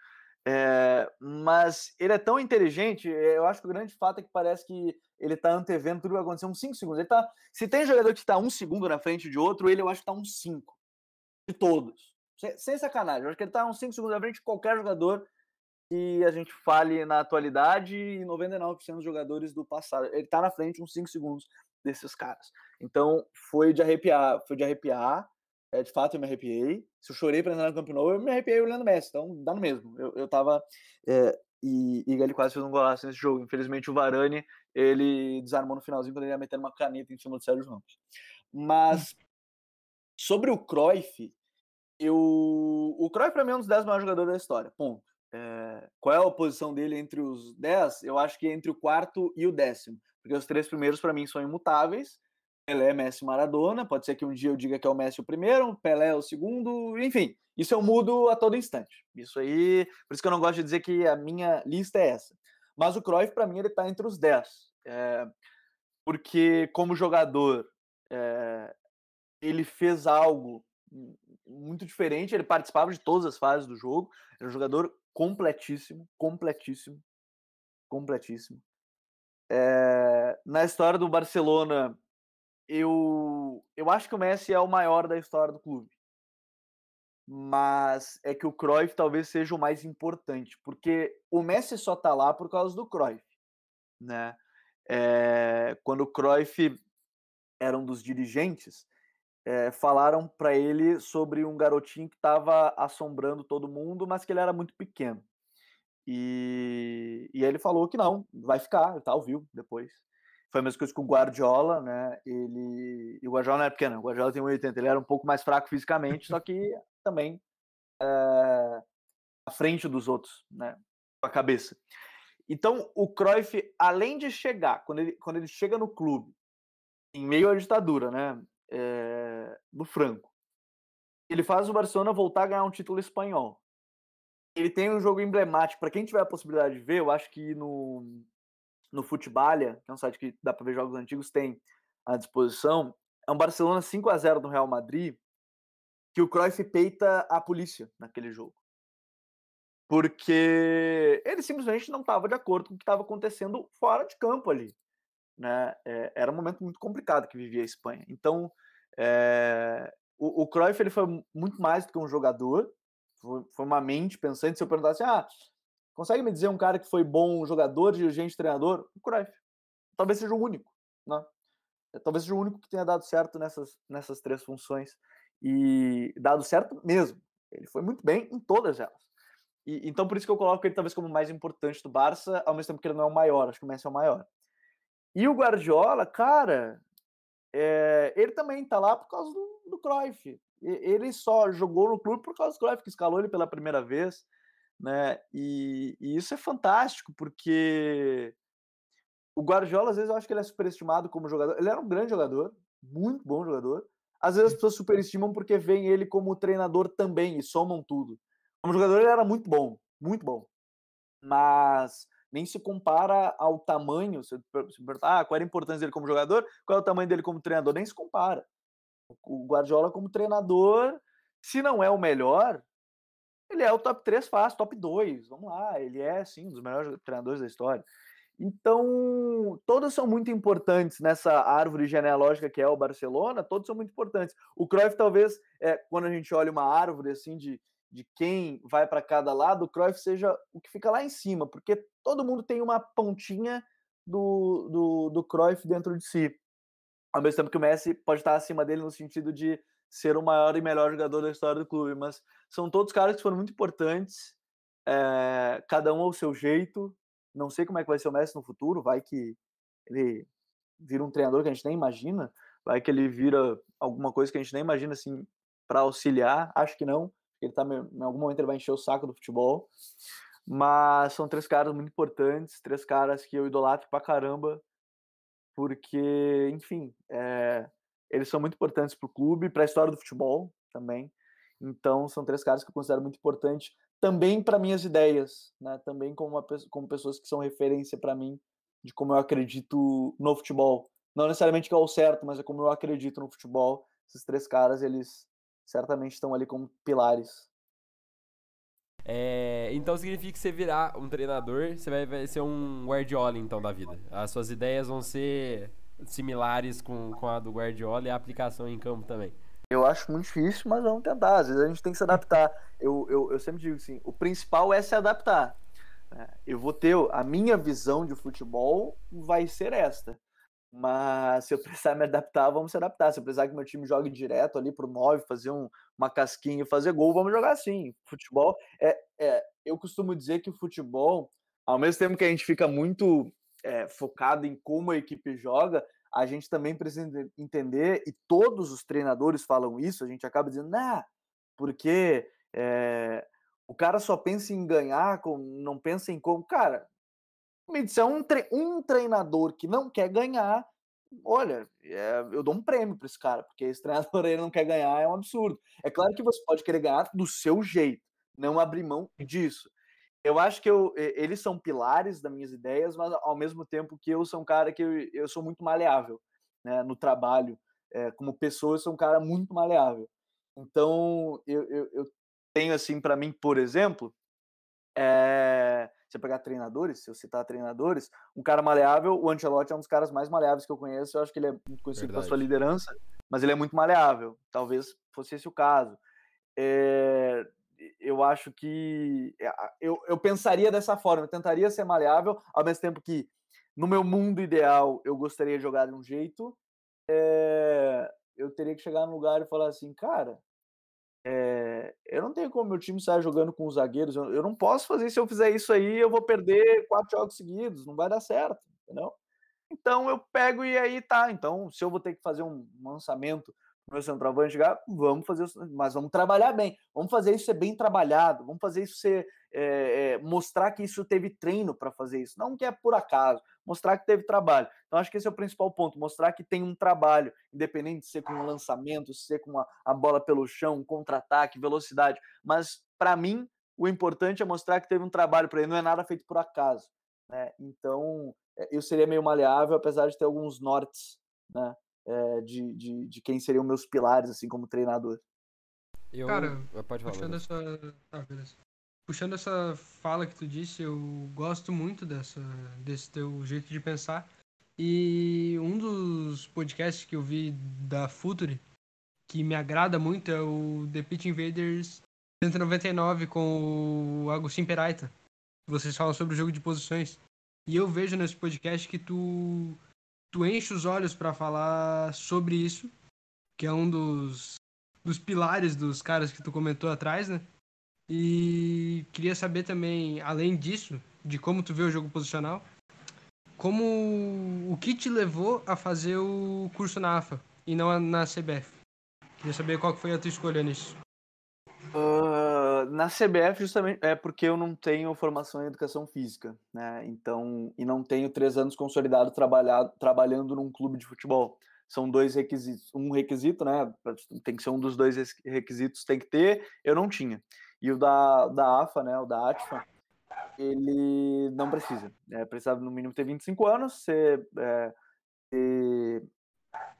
É, mas ele é tão inteligente, eu acho que o grande fato é que parece que ele tá antevendo tudo que vai acontecer uns 5 segundos. Ele tá, se tem jogador que está um segundo na frente de outro, ele eu acho que tá uns 5. De todos. Sem, sem, sacanagem. Eu acho que ele tá uns 5 segundos na frente de qualquer jogador que a gente fale na atualidade e 99% dos jogadores do passado. Ele tá na frente uns 5 segundos desses caras. Então foi de arrepiar, foi de arrepiar. É, de fato, eu me arrepiei. Se eu chorei para entrar no Camp Nou, eu me arrepiei olhando Messi. Então, dá no mesmo. Eu, eu tava... É, e, e ele quase fez um golaço nesse jogo. Infelizmente, o Varane, ele desarmou no finalzinho quando ele ia meter uma caneta em cima do Sérgio Ramos. Mas, sobre o Cruyff, eu... o Cruyff, para mim, é um dos 10 maiores jogadores da história. Ponto. É... qual é a posição dele entre os 10? Eu acho que é entre o quarto e o décimo. Porque os três primeiros, para mim, são imutáveis. Pelé, Messi Maradona. Pode ser que um dia eu diga que é o Messi o primeiro, Pelé o segundo, enfim. Isso eu mudo a todo instante. Isso aí, por isso que eu não gosto de dizer que a minha lista é essa. Mas o Cruyff, para mim, ele está entre os 10. É, porque, como jogador, é, ele fez algo muito diferente. Ele participava de todas as fases do jogo. Era um jogador completíssimo, completíssimo, completíssimo. É, na história do Barcelona, eu, eu acho que o Messi é o maior da história do clube. Mas é que o Cruyff talvez seja o mais importante, porque o Messi só tá lá por causa do Cruyff, né? É, quando o Cruyff era um dos dirigentes, é, falaram para ele sobre um garotinho que estava assombrando todo mundo, mas que ele era muito pequeno. E, e ele falou que não, vai ficar, tal, viu, depois. Foi a mesma coisa com o Guardiola, né? Ele. E o Guardiola não é pequeno, o Guardiola tem 1,80. Ele era um pouco mais fraco fisicamente, só que também é, à frente dos outros, né? Com a cabeça. Então, o Cruyff, além de chegar, quando ele, quando ele chega no clube, em meio à ditadura, né? É, do Franco, ele faz o Barcelona voltar a ganhar um título espanhol. Ele tem um jogo emblemático. Para quem tiver a possibilidade de ver, eu acho que no, no Futbalia, que é um site que dá para ver jogos antigos, tem à disposição. É um Barcelona 5 a 0 no Real Madrid, que o Cruyff peita a polícia naquele jogo. Porque ele simplesmente não estava de acordo com o que estava acontecendo fora de campo ali. Né? É, era um momento muito complicado que vivia a Espanha. Então, é, o, o Cruyff ele foi muito mais do que um jogador, foi, foi uma mente pensante. Se eu perguntasse, ah, consegue me dizer um cara que foi bom jogador, dirigente, treinador? O Cruyff. Talvez seja o único. Né? Talvez seja o único que tenha dado certo nessas, nessas três funções. E dado certo mesmo. Ele foi muito bem em todas elas. E, então, por isso que eu coloco ele talvez como o mais importante do Barça, ao mesmo tempo que ele não é o maior, acho que o Messi é o maior. E o Guardiola, cara, é, ele também tá lá por causa do, do Cruyff. Ele só jogou no clube por causa do Cruyff, que escalou ele pela primeira vez, né? E, e isso é fantástico, porque o Guardiola, às vezes, eu acho que ele é superestimado como jogador. Ele era um grande jogador, muito bom jogador. Às vezes as pessoas superestimam porque veem ele como treinador também e somam tudo. Como jogador, ele era muito bom, muito bom. Mas nem se compara ao tamanho. Se perguntar ah, qual era a importância dele como jogador, qual é o tamanho dele como treinador, nem se compara. O Guardiola, como treinador, se não é o melhor, ele é o top 3 fácil, top 2. Vamos lá, ele é, sim, um dos melhores treinadores da história. Então, todos são muito importantes nessa árvore genealógica que é o Barcelona, todos são muito importantes. O Cruyff, talvez, é, quando a gente olha uma árvore assim de, de quem vai para cada lado, o Cruyff seja o que fica lá em cima, porque todo mundo tem uma pontinha do, do, do Cruyff dentro de si. Ao mesmo tempo que o Messi pode estar acima dele no sentido de ser o maior e melhor jogador da história do clube, mas são todos caras que foram muito importantes, é, cada um ao seu jeito. Não sei como é que vai ser o Messi no futuro, vai que ele vira um treinador que a gente nem imagina, vai que ele vira alguma coisa que a gente nem imagina assim para auxiliar, acho que não ele tá, em algum momento ele vai encher o saco do futebol. Mas são três caras muito importantes, três caras que eu idolatro pra caramba, porque, enfim, é, eles são muito importantes pro clube, para a história do futebol também. Então, são três caras que eu considero muito importantes também para minhas ideias, né? Também como, uma, como pessoas que são referência para mim de como eu acredito no futebol. Não necessariamente que é o certo, mas é como eu acredito no futebol. Esses três caras, eles certamente estão ali como pilares. É, então significa que você virar um treinador, você vai, vai, ser um Guardiola então da vida. As suas ideias vão ser similares com, com a do Guardiola e a aplicação em campo também. Eu acho muito difícil, mas vamos tentar. Às vezes a gente tem que se adaptar. Eu, eu, eu sempre digo assim: o principal é se adaptar. É, eu vou ter a minha visão de futebol vai ser esta. Mas se eu precisar me adaptar, vamos se adaptar. Se eu precisar que meu time jogue direto ali pro 9, fazer um, uma casquinha e fazer gol, vamos jogar assim. Futebol é, é. Eu costumo dizer que o futebol, ao mesmo tempo que a gente fica muito é, focado em como a equipe joga, a gente também precisa entender, e todos os treinadores falam isso, a gente acaba dizendo, nah, porque é, o cara só pensa em ganhar, não pensa em como. Cara, me disser um, tre um treinador que não quer ganhar, olha, é, eu dou um prêmio para esse cara, porque esse treinador aí não quer ganhar é um absurdo. É claro que você pode querer ganhar do seu jeito, não abrir mão disso. Eu acho que eu, eles são pilares das minhas ideias, mas ao mesmo tempo que eu sou um cara que eu, eu sou muito maleável né, no trabalho. É, como pessoa, eu sou um cara muito maleável. Então, eu, eu, eu tenho assim para mim, por exemplo, é, você pegar treinadores, se eu citar treinadores, um cara maleável, o Ancelotti é um dos caras mais maleáveis que eu conheço. Eu acho que ele é muito conhecido pela sua liderança, mas ele é muito maleável. Talvez fosse esse o caso. É, eu acho que eh, eu, eu pensaria dessa forma, eu tentaria ser maleável, ao mesmo tempo que no meu mundo ideal eu gostaria de jogar de um jeito, é, eu teria que chegar num lugar e falar assim, cara, é, eu não tenho como meu time sair jogando com os zagueiros. Eu, eu, não posso fazer. Se eu fizer isso aí, eu vou perder quatro jogos seguidos. Não vai dar certo, entendeu? Então eu pego e aí tá. Então, se eu vou ter que fazer um lançamento meu centroavante chegar, vamos fazer, mas vamos trabalhar bem, vamos fazer isso ser bem trabalhado, vamos fazer isso ser, é, é, mostrar que isso teve treino para fazer isso, não que é por acaso, mostrar que teve trabalho. Então acho que esse é o principal ponto, mostrar que tem um trabalho, independente de ser com um lançamento, se ser com a, bola pelo chão, contra-ataque, velocidade, mas para mim o importante é mostrar que teve um trabalho para ele, não é nada feito por acaso. Né? Então eu seria meio maleável, apesar de ter alguns nortes, né? É, de, de, de, quem seriam meus pilares, assim, como treinador. Eu... Cara, pode falar. puxando essa. Ah, beleza. Puxando essa fala que tu disse, eu gosto muito dessa, desse teu jeito de pensar. E um dos podcasts que eu vi da Futuri, que me agrada muito, é o The Pitch Invaders 199 com o Agostinho Peraita. Vocês falam sobre o jogo de posições. E eu vejo nesse podcast que tu, tu enche os olhos para falar sobre isso, que é um dos, dos pilares dos caras que tu comentou atrás, né? E queria saber também, além disso, de como tu vê o jogo posicional, como o que te levou a fazer o curso na AFA e não na CBF? Queria saber qual foi a tua escolha nisso. Uh, na CBF, justamente, é porque eu não tenho formação em educação física, né? Então, e não tenho três anos consolidado trabalhado, trabalhando num clube de futebol. São dois requisitos. Um requisito, né? Tem que ser um dos dois requisitos, tem que ter. Eu não tinha. E o da, da AFA, né? O da ATFA, ele não precisa. É, precisava no mínimo ter 25 anos, ser, é, ter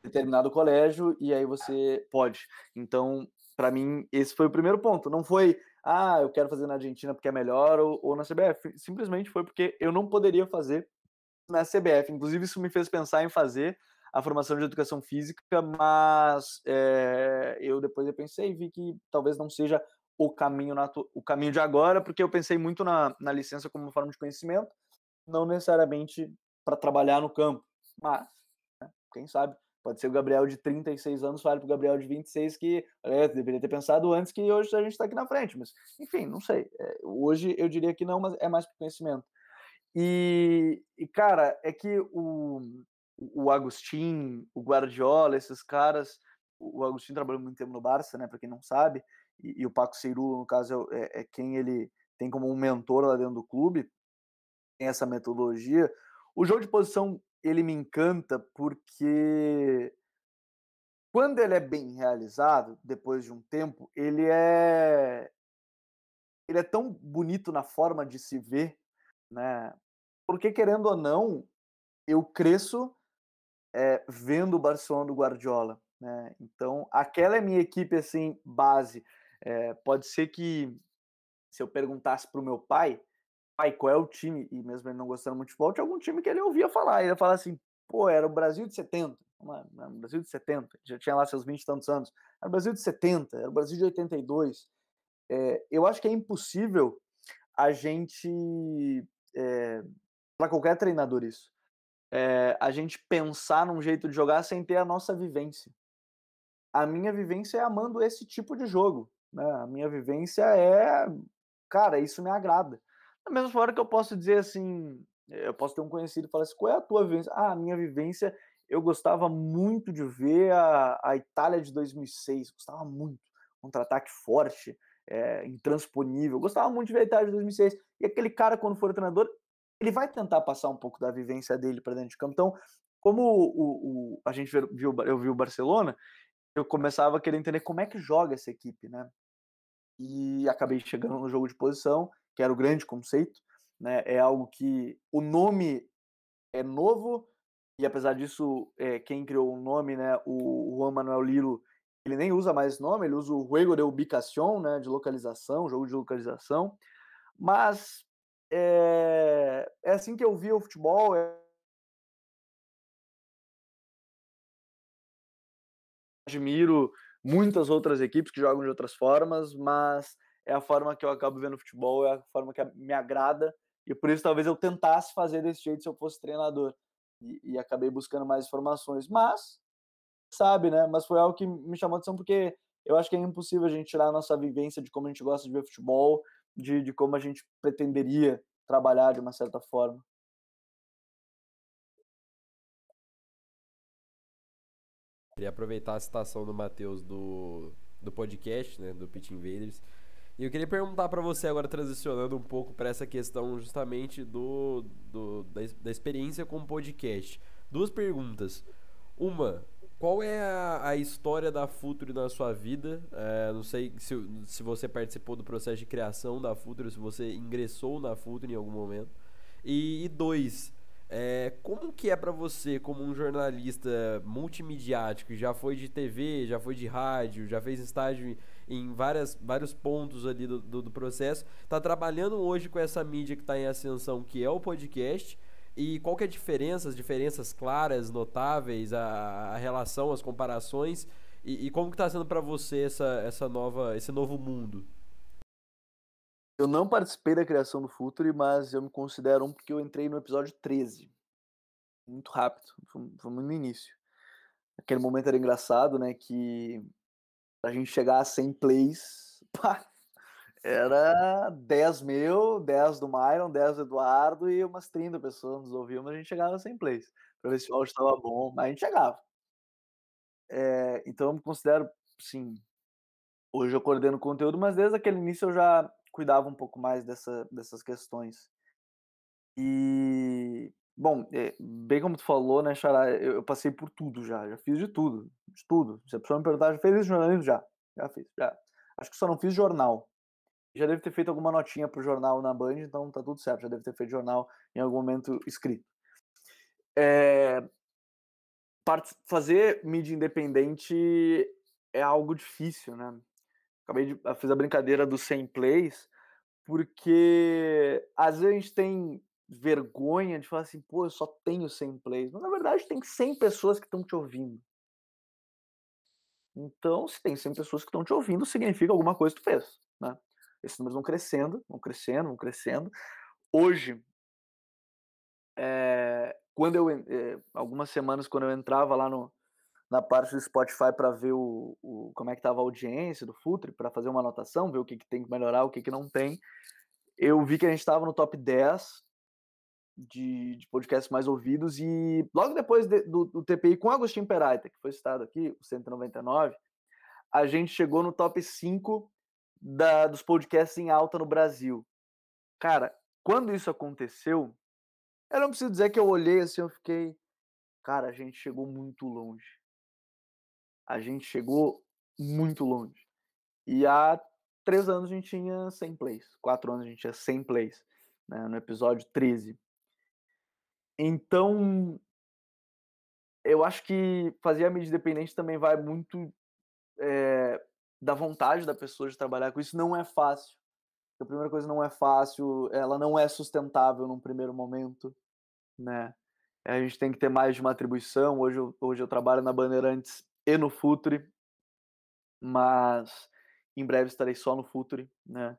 determinado colégio e aí você pode. Então, para mim, esse foi o primeiro ponto. Não foi, ah, eu quero fazer na Argentina porque é melhor ou, ou na CBF. Simplesmente foi porque eu não poderia fazer na CBF. Inclusive, isso me fez pensar em fazer a formação de educação física, mas é, eu depois eu pensei e vi que talvez não seja o caminho, o caminho de agora, porque eu pensei muito na, na licença como forma de conhecimento, não necessariamente para trabalhar no campo, mas, né, quem sabe, Pode ser o Gabriel de 36 anos fale para o Gabriel de 26 que é, deveria ter pensado antes que hoje a gente está aqui na frente. Mas, enfim, não sei. É, hoje eu diria que não, mas é mais por conhecimento. E, e, cara, é que o, o Agostinho, o Guardiola, esses caras. O Agostinho trabalhou muito tempo no Barça, né? Para quem não sabe. E, e, o Paco Seiru, no caso, é, é quem ele tem como um mentor lá dentro do clube. Tem essa metodologia. O jogo de posição ele me encanta porque quando ele é bem realizado, depois de um tempo, ele é ele é tão bonito na forma de se ver, né? Porque querendo ou não, eu cresço é, vendo o Barcelona do Guardiola, né? Então, aquela é minha equipe assim base. É, pode ser que se eu perguntasse para o meu pai, pai, qual é o time, e mesmo ele não gostando muito de futebol, tinha algum time que ele ouvia falar. Ele ia falar assim, pô, era o Brasil de 70. Não, não, o Brasil de 70, já tinha lá seus 20 e tantos anos. Era o Brasil de 70, era o Brasil de 82. É, eu acho que é impossível a gente, é, para qualquer treinador isso, é, a gente pensar num jeito de jogar sem ter a nossa vivência. A minha vivência é amando esse tipo de jogo. Né? A minha vivência é, cara, isso me agrada. Da mesma forma que eu posso dizer assim, eu posso ter um conhecido e falar assim, qual é a tua vivência? Ah, a minha vivência, eu gostava muito de ver a, a Itália de 2006, gostava muito, contra-ataque forte, é, intransponível, gostava muito de ver a Itália de 2006. E aquele cara, quando for treinador, ele vai tentar passar um pouco da vivência dele para dentro de campo. Então, como o, o, a gente viu, eu vi o Barcelona, eu começava a querer entender como é que joga essa equipe, né? E acabei chegando no jogo de posição que era o grande conceito, né? É algo que o nome é novo e apesar disso, é, quem criou o nome, né? O Juan Manuel Lilo, ele nem usa mais esse nome, ele usa o juego de ubicación, né? De localização, jogo de localização. Mas é, é assim que eu vi o futebol. É... Admiro muitas outras equipes que jogam de outras formas, mas é a forma que eu acabo vendo futebol, é a forma que me agrada, e por isso talvez eu tentasse fazer desse jeito se eu fosse treinador. E, e acabei buscando mais informações, mas, sabe, né? Mas foi algo que me chamou atenção porque eu acho que é impossível a gente tirar a nossa vivência de como a gente gosta de ver futebol, de, de como a gente pretenderia trabalhar de uma certa forma. Queria aproveitar a citação do Matheus do, do podcast, né, do Pitch Invaders, e eu queria perguntar para você agora, transicionando um pouco para essa questão justamente do, do da, da, experiência com podcast. Duas perguntas. Uma, qual é a, a história da Futuro na sua vida? É, não sei se, se você participou do processo de criação da Futuro, se você ingressou na Futuro em algum momento. E, e dois, é, como que é para você, como um jornalista multimediático, já foi de TV, já foi de rádio, já fez estágio em várias, vários pontos ali do, do, do processo. Está trabalhando hoje com essa mídia que está em ascensão, que é o podcast. E qual que é a diferença, as diferenças claras, notáveis, a, a relação, as comparações e, e como que está sendo para você essa, essa nova, esse novo mundo? Eu não participei da criação do Futuri, mas eu me considero um porque eu entrei no episódio 13. Muito rápido, foi, foi no início. Aquele momento era engraçado, né? Que a gente chegar a 100 plays, pá, era 10 mil, 10 do Myron, 10 do Eduardo e umas 30 pessoas nos ouviam, mas a gente chegava a 100 plays. Pra ver se o áudio estava bom, mas a gente chegava. É, então eu me considero, sim, hoje eu coordeno conteúdo, mas desde aquele início eu já cuidava um pouco mais dessa, dessas questões. E, bom, é, bem como tu falou, né, Xará, eu, passei por tudo já, já fiz de tudo, de tudo. Se a pessoa me perguntar, já fez jornalismo? Já, já fiz, já. Acho que só não fiz jornal, já deve ter feito alguma notinha pro jornal na Band, então tá tudo certo. Já deve ter feito jornal em algum momento escrito. É, fazer mídia independente é algo difícil, né? Acabei de fiz a brincadeira dos 100 plays, porque às vezes a gente tem vergonha de falar assim, pô, eu só tenho 100 plays. Mas na verdade tem 100 pessoas que estão te ouvindo. Então, se tem 100 pessoas que estão te ouvindo, significa alguma coisa que tu fez, né? Esses números vão crescendo, vão crescendo, vão crescendo. Hoje, é, quando eu, é, algumas semanas, quando eu entrava lá no, na parte do Spotify para ver o, o, como é que estava a audiência do Futre, para fazer uma anotação, ver o que, que tem que melhorar, o que, que não tem, eu vi que a gente estava no top 10 de, de, podcasts mais ouvidos e logo depois de, do, do, TPI com Agostinho Peraita, que foi citado aqui, o 199, a gente chegou no top 5 da, dos podcasts em alta no Brasil. Cara, quando isso aconteceu, eu não preciso dizer que eu olhei assim, eu fiquei, cara, a gente chegou muito longe. A gente chegou muito longe. E há três anos a gente tinha 100 plays. Quatro anos a gente tinha 100 plays. Né, no episódio 13. Então, eu acho que fazer a mídia independente também vai muito é, da vontade da pessoa de trabalhar com isso não é fácil. A primeira coisa não é fácil, ela não é sustentável num primeiro momento, né? A gente tem que ter mais de uma atribuição. Hoje eu, hoje eu trabalho na Bandeirantes e no Futre, mas em breve estarei só no Futre, né?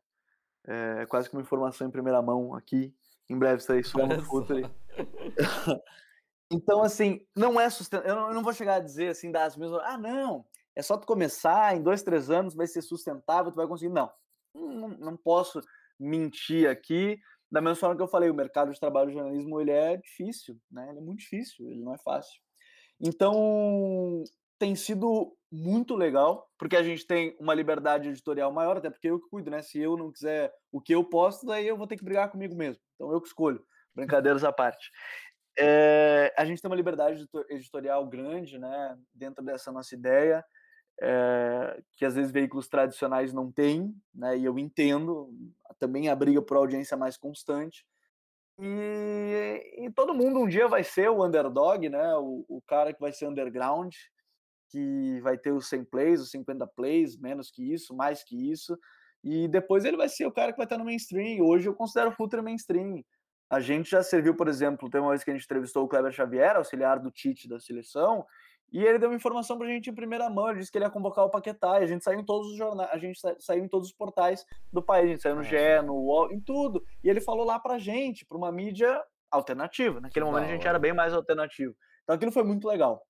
É quase que uma informação em primeira mão aqui. Em breve estarei só Olha no Futre. então, assim, não é sustentável. Eu não vou chegar a dizer assim, das mesmas. Ah, não, é só tu começar, em dois, três anos vai ser sustentável, tu vai conseguir. Não, não, não posso mentir aqui. Da mesma forma que eu falei, o mercado de trabalho do jornalismo ele é difícil, né? Ele é muito difícil, ele não é fácil. Então, tem sido muito legal, porque a gente tem uma liberdade editorial maior, até porque eu que cuido, né? Se eu não quiser o que eu posto, daí eu vou ter que brigar comigo mesmo. Então eu que escolho. Brincadeiras à parte. É, a gente tem uma liberdade editorial grande, né? Dentro dessa nossa ideia é, que às vezes veículos tradicionais não têm, né? E eu entendo também a briga por audiência mais constante. E, e, todo mundo um dia vai ser o underdog, né? O, o, cara que vai ser underground, que vai ter os 100 plays, os 50 plays, menos que isso, mais que isso. E depois ele vai ser o cara que vai estar no mainstream. Hoje eu considero o Futre mainstream. A gente já serviu, por exemplo, tem uma vez que a gente entrevistou o Kleber Xavier, auxiliar do Tite da seleção, e ele deu uma informação pra gente em primeira mão, ele disse que ele ia convocar o Paquetá, e a gente saiu em todos os jornais, a gente saiu em todos os portais do país, a gente saiu no GE, no UOL, em tudo. E ele falou lá pra gente, pra uma mídia alternativa. Naquele que momento a gente era bem mais alternativo. Então aquilo foi muito legal.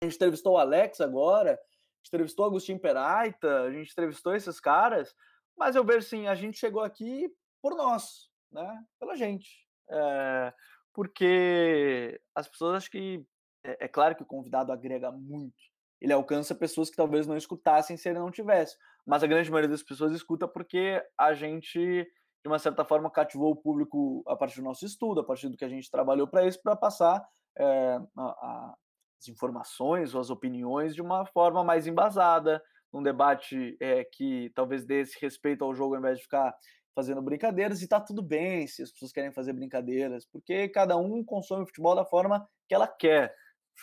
A gente entrevistou o Alex agora, a gente entrevistou o Agostinho Peraita, a gente entrevistou esses caras, mas eu vejo assim, a gente chegou aqui por nós, né? Pela gente. É, porque as pessoas acho que é, é claro que o convidado agrega muito. Ele alcança pessoas que talvez não escutassem se ele não tivesse. Mas a grande maioria das pessoas escuta porque a gente, de uma certa forma, cativou o público a partir do nosso estudo, a partir do que a gente trabalhou para isso, para passar é, a, a, as informações ou as opiniões de uma forma mais embasada, num debate é, que talvez dê esse respeito ao jogo ao invés de ficar fazendo brincadeiras, e tá tudo bem se as pessoas querem fazer brincadeiras, porque cada um consome o futebol da forma que ela quer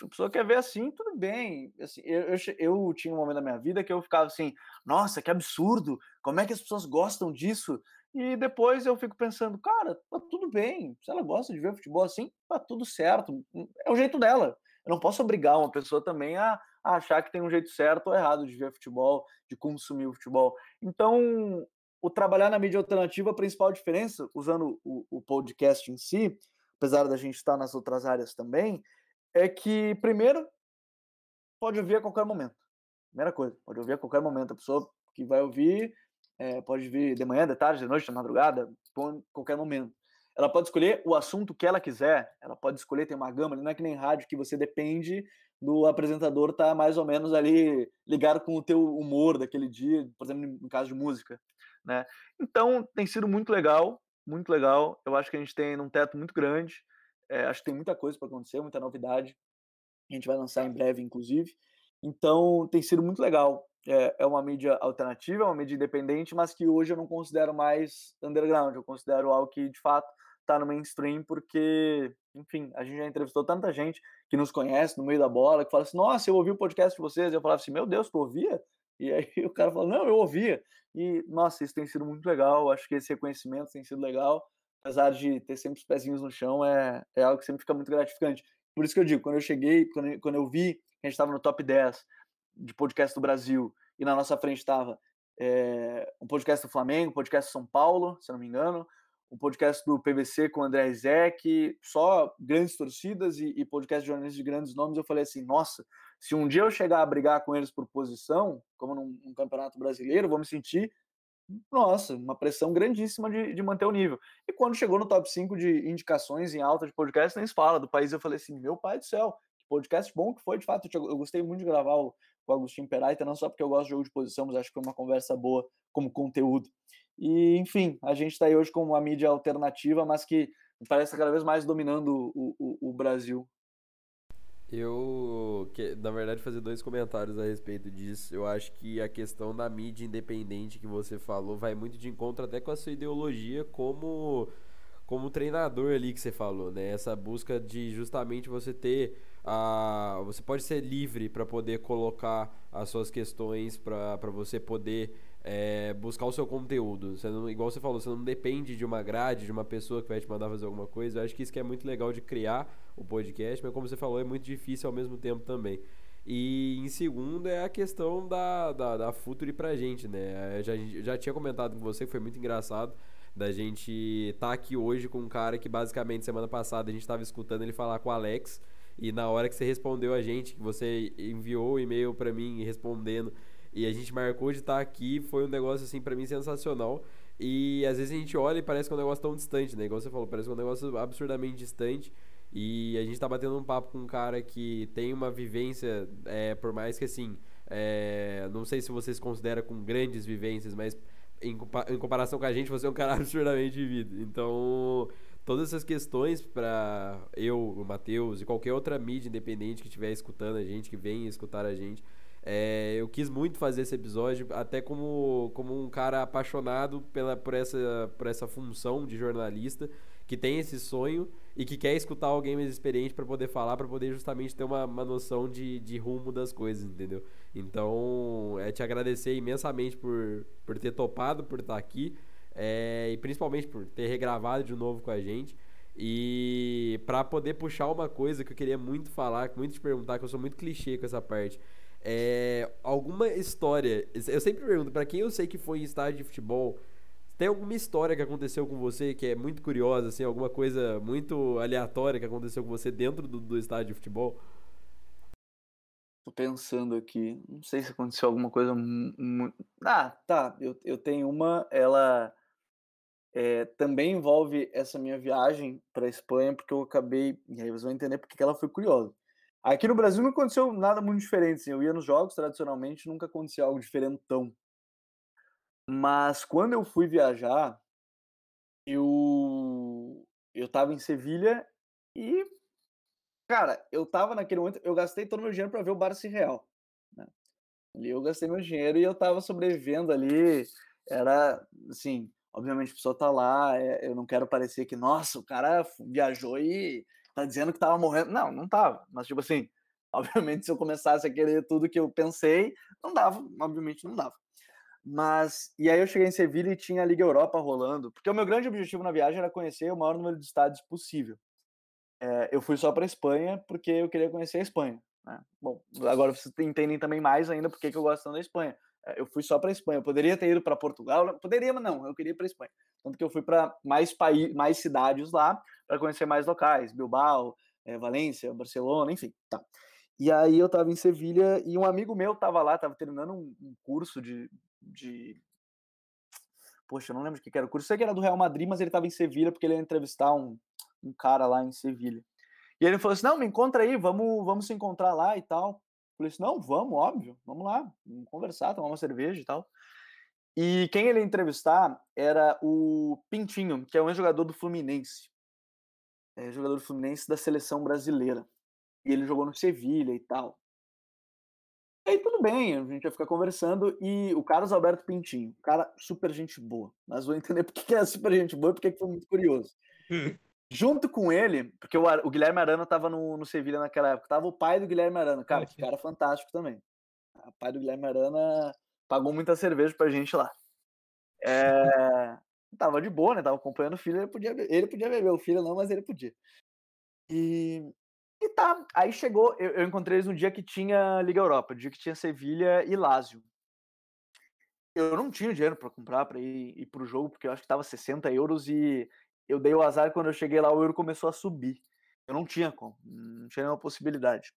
a pessoa quer ver assim, tudo bem. Assim, eu, eu, eu, tinha um momento da minha vida que eu ficava assim, nossa, que absurdo, como é que as pessoas gostam disso? E depois eu fico pensando, cara, tá tudo bem. Se ela gosta de ver futebol assim, tá tudo certo. É o jeito dela. Eu não posso obrigar uma pessoa também a, a achar que tem um jeito certo ou errado de ver futebol, de consumir o futebol. Então, o trabalhar na mídia alternativa, a principal diferença, usando o, o podcast em si, apesar da gente estar nas outras áreas também, é que, primeiro, pode ouvir a qualquer momento. Primeira coisa, pode ouvir a qualquer momento. A pessoa que vai ouvir é, pode vir de manhã, de tarde, de noite, de madrugada, qualquer momento. Ela pode escolher o assunto que ela quiser, ela pode escolher, tem uma gama, não é que nem rádio que você depende do apresentador estar tá mais ou menos ali ligado com o teu humor daquele dia, por exemplo, no caso de música, né? Então, tem sido muito legal, muito legal. Eu acho que a gente tem um teto muito grande, é, acho que tem muita coisa para acontecer, muita novidade. A gente vai lançar em breve, inclusive. Então, tem sido muito legal. É, é uma mídia alternativa, é uma mídia independente, mas que hoje eu não considero mais underground. Eu considero algo que, de fato, está no mainstream, porque, enfim, a gente já entrevistou tanta gente que nos conhece no meio da bola, que fala assim: nossa, eu ouvi o podcast de vocês. Eu falava assim: meu Deus, tu ouvia? E aí o cara fala: não, eu ouvia. E, nossa, isso tem sido muito legal. Acho que esse reconhecimento tem sido legal. Apesar de ter sempre os pezinhos no chão, é, é algo que sempre fica muito gratificante. Por isso que eu digo: quando eu cheguei, quando eu, quando eu vi que a gente estava no top 10 de podcast do Brasil e na nossa frente estava é, um podcast do Flamengo, um podcast do São Paulo, se não me engano, o podcast do PVC com o André Izek, só grandes torcidas e, e podcast de jornalistas de grandes nomes, eu falei assim, nossa, se um dia eu chegar a brigar com eles por posição, como num, num campeonato brasileiro, vou me sentir, nossa, uma pressão grandíssima de, de, manter o nível. E quando chegou no top 5 de indicações em alta de podcast, nem se fala do país, eu falei assim, meu pai do céu, que podcast bom que foi, de fato, eu, eu gostei muito de gravar o, o Agostinho Peraita, não só porque eu gosto de jogo de posição, mas acho que foi uma conversa boa como conteúdo. E, enfim, a gente está aí hoje com uma mídia alternativa, mas que parece cada vez mais dominando o, o, o Brasil. Eu, que, na verdade, fazer dois comentários a respeito disso. Eu acho que a questão da mídia independente que você falou vai muito de encontro até com a sua ideologia como como treinador ali que você falou, né? Essa busca de justamente você ter a você pode ser livre para poder colocar as suas questões para você poder é, buscar o seu conteúdo. Você não, igual você falou, você não depende de uma grade, de uma pessoa que vai te mandar fazer alguma coisa. Eu acho que isso que é muito legal de criar o podcast, mas como você falou, é muito difícil ao mesmo tempo também. E em segundo é a questão da, da, da Futuri pra gente, né? Eu já, já tinha comentado com você que foi muito engraçado da gente estar tá aqui hoje com um cara que basicamente semana passada a gente estava escutando ele falar com o Alex e na hora que você respondeu a gente, que você enviou o e-mail para mim respondendo e a gente marcou de estar aqui, foi um negócio assim para mim sensacional. E às vezes a gente olha e parece que é um negócio tão distante, né? Igual você falou, parece que é um negócio absurdamente distante. E a gente tá batendo um papo com um cara que tem uma vivência, é, por mais que assim, é, não sei se vocês consideram com grandes vivências, mas em, em comparação com a gente, você é um cara absurdamente vivido. Então, todas essas questões para eu, o Matheus e qualquer outra mídia independente que estiver escutando a gente, que venha escutar a gente, é, eu quis muito fazer esse episódio, até como, como um cara apaixonado pela, por, essa, por essa função de jornalista, que tem esse sonho e que quer escutar alguém mais experiente para poder falar, para poder justamente ter uma, uma noção de, de rumo das coisas, entendeu? Então, é te agradecer imensamente por, por ter topado, por estar aqui, é, e principalmente por ter regravado de novo com a gente. E para poder puxar uma coisa que eu queria muito falar, muito te perguntar, que eu sou muito clichê com essa parte. É, alguma história. Eu sempre pergunto, para quem eu sei que foi em estádio de futebol, tem alguma história que aconteceu com você que é muito curiosa, assim, alguma coisa muito aleatória que aconteceu com você dentro do, do estádio de futebol? Tô pensando aqui, não sei se aconteceu alguma coisa. Ah, tá. Eu, eu tenho uma, ela é, também envolve essa minha viagem para Espanha, porque eu acabei. E aí vocês vão entender porque ela foi curiosa. Aqui no Brasil não aconteceu nada muito diferente. Assim. Eu ia nos jogos, tradicionalmente, nunca aconteceu algo diferentão. Mas quando eu fui viajar, eu eu tava em Sevilha e cara, eu tava naquele momento, eu gastei todo meu dinheiro para ver o Barça Real, né? Ali eu gastei meu dinheiro e eu tava sobrevivendo ali, era assim, obviamente a pessoa tá lá, é, eu não quero parecer que, nossa, o cara viajou e tá dizendo que tava morrendo. Não, não tava. Mas, tipo assim, Obviamente, se eu começasse a querer tudo que eu pensei, não dava, obviamente não dava. Mas, e aí eu cheguei em Sevilha e tinha a Liga Europa rolando, porque o meu grande objetivo na viagem era conhecer o maior número de estádios possível. É, eu fui só para Espanha porque eu queria conhecer a Espanha. Né? Bom, agora vocês entendem também mais ainda porque que eu gosto tanto da Espanha. É, eu fui só para Espanha. Eu poderia ter ido para Portugal, poderia, mas não, eu queria para Espanha. Tanto que eu fui para mais mais cidades lá para conhecer mais locais, Bilbao, é, Valência, Barcelona, enfim, tá. E aí eu estava em Sevilha e um amigo meu estava lá, estava terminando um, um curso de, de Poxa, eu não lembro o que era o curso. Sei que era do Real Madrid, mas ele estava em Sevilha porque ele ia entrevistar um, um cara lá em Sevilha. E ele falou assim: não, me encontra aí, vamos, vamos se encontrar lá e tal. Eu falei assim: não, vamos, óbvio, vamos lá, vamos conversar, tomar uma cerveja e tal. E quem ele ia entrevistar era o Pintinho, que é um jogador do Fluminense. É jogador do Fluminense da seleção brasileira. E ele jogou no Sevilha e tal. E aí tudo bem, a gente vai ficar conversando. E o Carlos Alberto Pintinho, cara super gente boa. Mas vou entender por que é super gente boa e por que foi muito curioso. Junto com ele, porque o, o Guilherme Arana estava no, no Sevilha naquela época, tava o pai do Guilherme Arana, cara, que cara fantástico também. O pai do Guilherme Arana pagou muita cerveja pra gente lá. É, tava de boa, né? Tava acompanhando o filho, ele podia, ele podia beber, o filho não, mas ele podia. E, e tá, aí chegou, eu, eu encontrei eles no dia que tinha Liga Europa, dia que tinha Sevilha e Lazio. Eu não tinha dinheiro para comprar, para ir, ir pro jogo, porque eu acho que tava 60 euros e eu dei o azar quando eu cheguei lá, o euro começou a subir. Eu não tinha como, não tinha nenhuma possibilidade.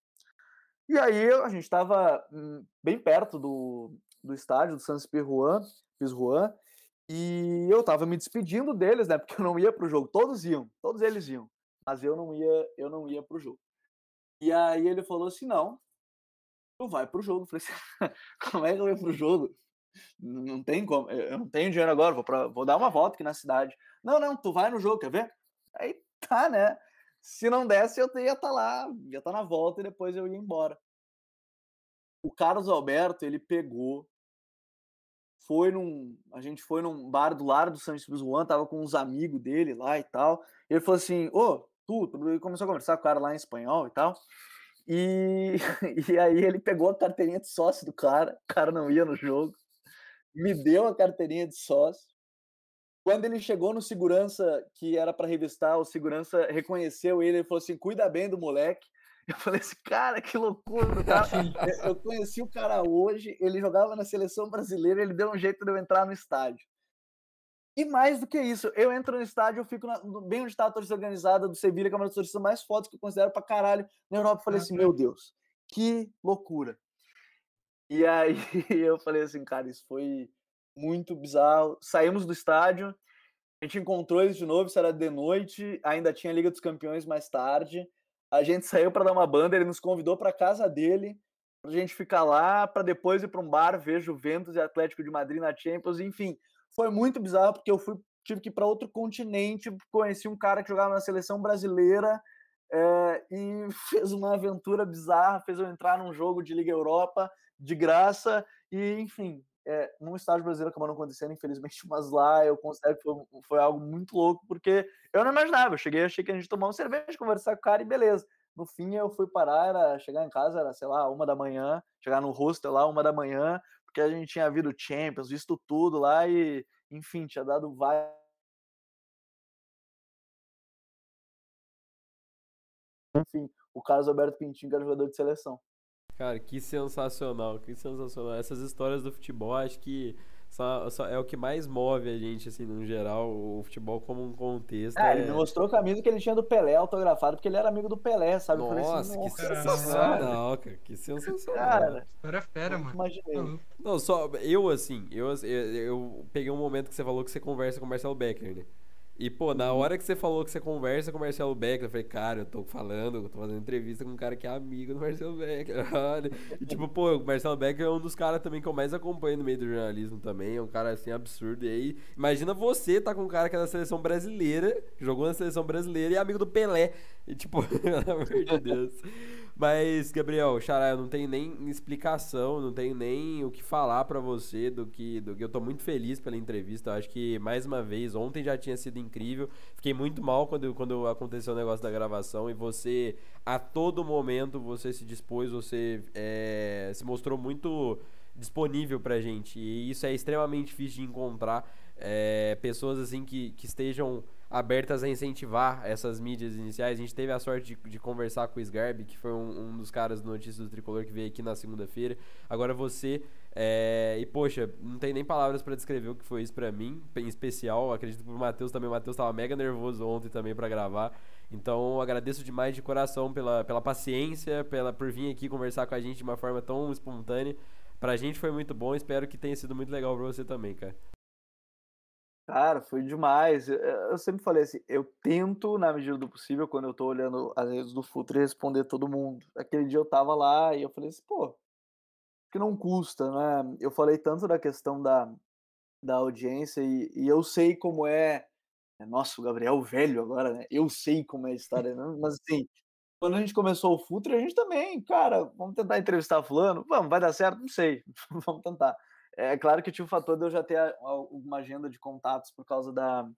E aí a gente estava hum, bem perto do, do estádio do Santos Pizjuan, Pizjuan e eu estava me despedindo deles, né? Porque eu não ia para o jogo. Todos iam, todos eles iam, mas eu não ia, eu não ia para o jogo. E aí ele falou assim, não, tu vai para o jogo. Eu falei assim, como é que eu vou para o jogo? Não tem como, eu não tenho dinheiro agora, vou, pra, vou dar uma volta aqui na cidade. Não, não, tu vai no jogo, quer ver? Aí tá, né? Se não desse, eu ia estar tá lá, ia estar tá na volta e depois eu ia embora. O Carlos Alberto, ele pegou, foi num. A gente foi num bar do lado do Santos Juan, tava com uns amigos dele lá e tal. Ele falou assim: Ô, oh, tu, ele começou a conversar com o cara lá em espanhol e tal. E, e aí ele pegou a carteirinha de sócio do cara, o cara não ia no jogo, me deu a carteirinha de sócio quando ele chegou no segurança, que era para revistar, o segurança reconheceu ele e falou assim: cuida bem do moleque. Eu falei assim, cara, que loucura, cara. Eu conheci o cara hoje, ele jogava na seleção brasileira, ele deu um jeito de eu entrar no estádio. E mais do que isso, eu entro no estádio, eu fico na, bem onde está a torcida organizada do Sevilha, que é uma das torcidas mais fodas que eu considero pra caralho na Europa. Eu falei assim, meu Deus, que loucura. E aí eu falei assim, cara, isso foi muito bizarro. Saímos do estádio, a gente encontrou eles de novo, isso era de noite, ainda tinha Liga dos Campeões mais tarde. A gente saiu para dar uma banda, ele nos convidou para casa dele, pra gente ficar lá, para depois ir para um bar ver Juventus e Atlético de Madrid na Champions, enfim. Foi muito bizarro porque eu fui tive que ir para outro continente, conheci um cara que jogava na seleção brasileira é, e fez uma aventura bizarra, fez eu entrar num jogo de Liga Europa de graça e enfim, é, num estádio brasileiro não acontecendo, infelizmente, mas lá eu considero que foi, foi, algo muito louco, porque eu não imaginava. Eu cheguei, achei que a gente tomar uma cerveja, conversar com o cara e beleza. No fim, eu fui parar, era chegar em casa, era, sei lá, uma da manhã, chegar no hostel lá, uma da manhã, porque a gente tinha visto Champions, visto tudo lá e, enfim, tinha dado várias. Enfim, o Carlos Alberto Pintinho, que era jogador de seleção. Cara, que sensacional, que sensacional. Essas histórias do futebol, acho que só, só é o que mais move a gente, assim, no geral, o futebol como um contexto. É, é... ele me mostrou a camisa que ele tinha do Pelé autografado, porque ele era amigo do Pelé, sabe? Nossa, assim, que sensacional, cara, que sensacional. Cara, era fera, mano. Imaginei. Não, só, eu, assim, eu, eu, eu peguei um momento que você falou que você conversa com o Marcelo Becker, né? E, pô, na uhum. hora que você falou que você conversa com o Marcelo Becker, eu falei, cara, eu tô falando, eu tô fazendo entrevista com um cara que é amigo do Marcelo Becker. E, tipo, pô, o Marcelo Becker é um dos caras também que eu mais acompanho no meio do jornalismo também. É um cara, assim, absurdo. E aí, imagina você tá com um cara que é da seleção brasileira, jogou na seleção brasileira e é amigo do Pelé. E, tipo, pelo amor de Deus. Mas, Gabriel, Xará, eu não tenho nem explicação, não tenho nem o que falar para você do que, do que eu tô muito feliz pela entrevista. Eu acho que, mais uma vez, ontem já tinha sido incrível. Fiquei muito mal quando, quando aconteceu o negócio da gravação e você, a todo momento, você se dispôs, você é, se mostrou muito disponível pra gente. E isso é extremamente difícil de encontrar. É, pessoas assim que, que estejam abertas a incentivar essas mídias iniciais. A gente teve a sorte de, de conversar com o Sgarbi, que foi um, um, dos caras do Notícias do Tricolor que veio aqui na segunda-feira. Agora você. É... E, poxa, não tem nem palavras para descrever o que foi isso para mim, em especial. Acredito pro Matheus também. O Matheus tava mega nervoso ontem também para gravar. Então, agradeço demais de coração pela, pela paciência, pela, por vir aqui conversar com a gente de uma forma tão espontânea. Pra gente foi muito bom, espero que tenha sido muito legal pra você também, cara. Cara, foi demais. Eu sempre falei assim, eu tento, na medida do possível, quando eu tô olhando as redes do Futre, responder todo mundo. Aquele dia eu tava lá e eu falei assim, pô, que não custa, né? Eu falei tanto da questão da, da audiência e, e eu sei como é. Nossa, o Gabriel velho agora, né? Eu sei como é a história, né? mas assim, quando a gente começou o Futre, a gente também, cara, vamos tentar entrevistar fulano? Vamos, vai dar certo? Não sei, vamos tentar. É claro que tinha o fator de eu já ter uma agenda de contatos por causa da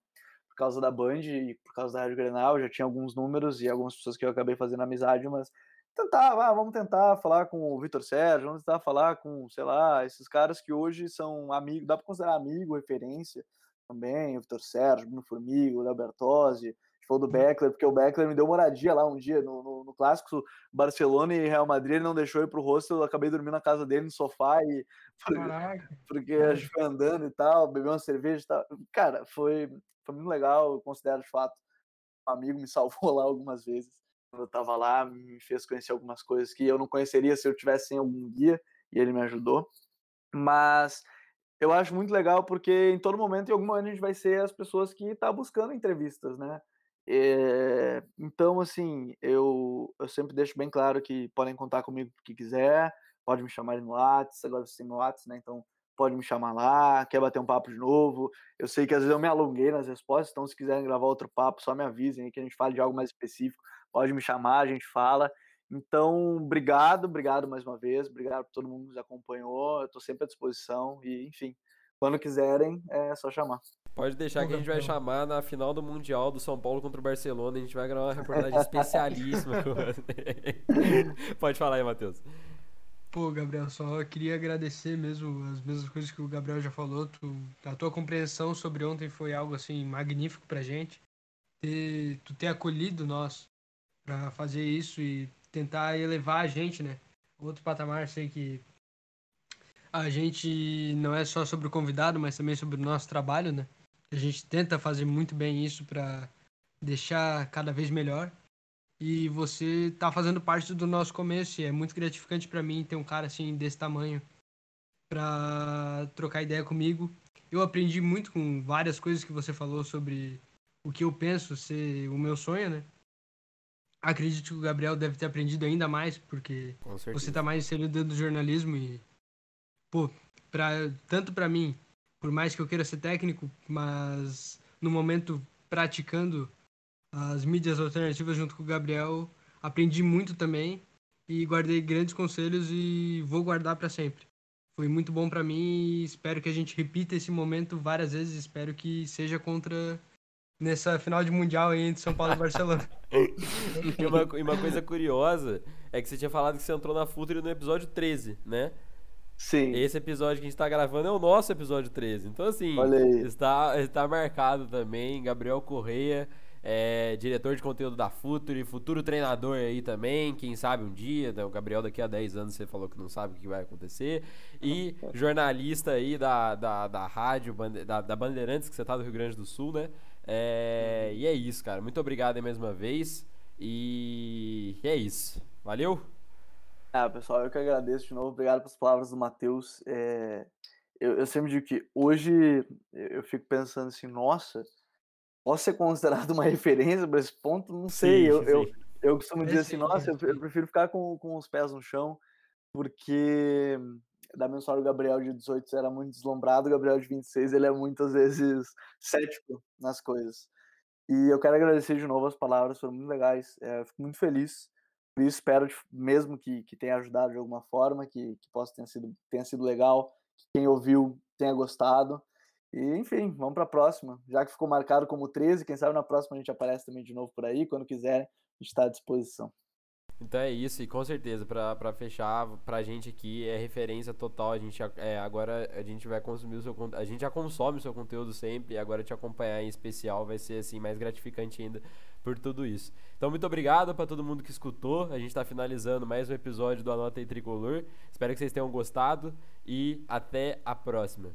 por causa da Band e por causa da Rádio Grenal, já tinha alguns números e algumas pessoas que eu acabei fazendo amizade, mas tentar, ah, vamos tentar falar com o Vitor Sérgio, vamos tentar falar com, sei lá, esses caras que hoje são amigos, dá para considerar amigo, referência também, o Vitor Sérgio, Bruno Formigo, Léo Bertozzi, falou do Beckler, porque o Beckler me deu moradia lá um dia no, no, no clássico Barcelona e Real Madrid, ele não deixou ir pro hostel, eu acabei dormindo na casa dele no sofá e porque a gente foi andando e tal, bebeu uma cerveja e tal. Cara, foi, foi muito legal, eu considero de fato. Um amigo me salvou lá algumas vezes. Quando eu tava lá, me fez conhecer algumas coisas que eu não conheceria se eu tivesse sem algum guia e ele me ajudou. Mas eu acho muito legal porque em todo momento, em algum momento, a gente vai ser as pessoas que tá buscando entrevistas, né? É, então, assim, eu, eu sempre deixo bem claro que podem contar comigo o que quiser, pode me chamar no WhatsApp, agora você tem meu WhatsApp, né? Então pode me chamar lá, quer bater um papo de novo. Eu sei que às vezes eu me alonguei nas respostas, então se quiserem gravar outro papo, só me avisem aí que a gente fale de algo mais específico. Pode me chamar, a gente fala. Então, obrigado, obrigado mais uma vez, obrigado por todo mundo que nos acompanhou. Eu estou sempre à disposição e, enfim, quando quiserem, é só chamar. Pode deixar que a gente vai chamar na final do Mundial do São Paulo contra o Barcelona. A gente vai gravar uma reportagem especialíssima. Pode falar aí, Matheus. Pô, Gabriel, só queria agradecer mesmo as mesmas coisas que o Gabriel já falou. Tu, a tua compreensão sobre ontem foi algo assim magnífico pra gente. Ter, tu ter acolhido nós para fazer isso e tentar elevar a gente, né? Outro patamar, sei que a gente não é só sobre o convidado, mas também sobre o nosso trabalho, né? A gente tenta fazer muito bem isso para deixar cada vez melhor. E você tá fazendo parte do nosso começo. E é muito gratificante para mim ter um cara assim desse tamanho para trocar ideia comigo. Eu aprendi muito com várias coisas que você falou sobre o que eu penso ser o meu sonho, né? Acredito que o Gabriel deve ter aprendido ainda mais, porque você tá mais inserido dentro do jornalismo e, pô, pra, tanto para mim por mais que eu queira ser técnico, mas no momento praticando as mídias alternativas junto com o Gabriel, aprendi muito também e guardei grandes conselhos e vou guardar para sempre. Foi muito bom para mim e espero que a gente repita esse momento várias vezes. Espero que seja contra nessa final de mundial aí entre São Paulo e Barcelona. e, uma, e uma coisa curiosa é que você tinha falado que você entrou na Futre no episódio 13, né? Sim. Esse episódio que a gente tá gravando é o nosso episódio 13. Então, assim, está, está marcado também. Gabriel Correia, é, diretor de conteúdo da Futuri, futuro treinador aí também. Quem sabe um dia, né? o Gabriel daqui a 10 anos você falou que não sabe o que vai acontecer. E jornalista aí da, da, da rádio, da, da Bandeirantes, que você tá do Rio Grande do Sul, né? É, e é isso, cara. Muito obrigado aí mais uma vez. E é isso. Valeu! Ah, pessoal, eu que agradeço de novo. Obrigado pelas palavras do Matheus. É, eu, eu, sempre digo que hoje eu fico pensando assim, nossa, posso ser considerado uma referência para esse ponto? Não sei. Sim, eu, sim. eu, eu costumo dizer assim, nossa, eu, eu, prefiro ficar com, com os pés no chão, porque da mesma forma o Gabriel de 18 era muito deslumbrado, o Gabriel de 26 ele é muitas vezes cético nas coisas. E eu quero agradecer de novo as palavras, foram muito legais. É, fico muito feliz Por isso espero mesmo que, que tenha ajudado de alguma forma, que, que possa ter sido, tenha sido legal, que quem ouviu tenha gostado. E, enfim, vamos para a próxima. Já que ficou marcado como 13, quem sabe na próxima a gente aparece também de novo por aí. Quando quiser, a gente está à disposição. Então é isso, e com certeza, para fechar, pra gente aqui é referência total. A gente é, agora a gente vai consumir o seu A gente já consome o seu conteúdo sempre, e agora te acompanhar em especial vai ser assim mais gratificante ainda por tudo isso. Então, muito obrigado para todo mundo que escutou. A gente está finalizando mais um episódio do Anota e Tricolor. Espero que vocês tenham gostado e até a próxima.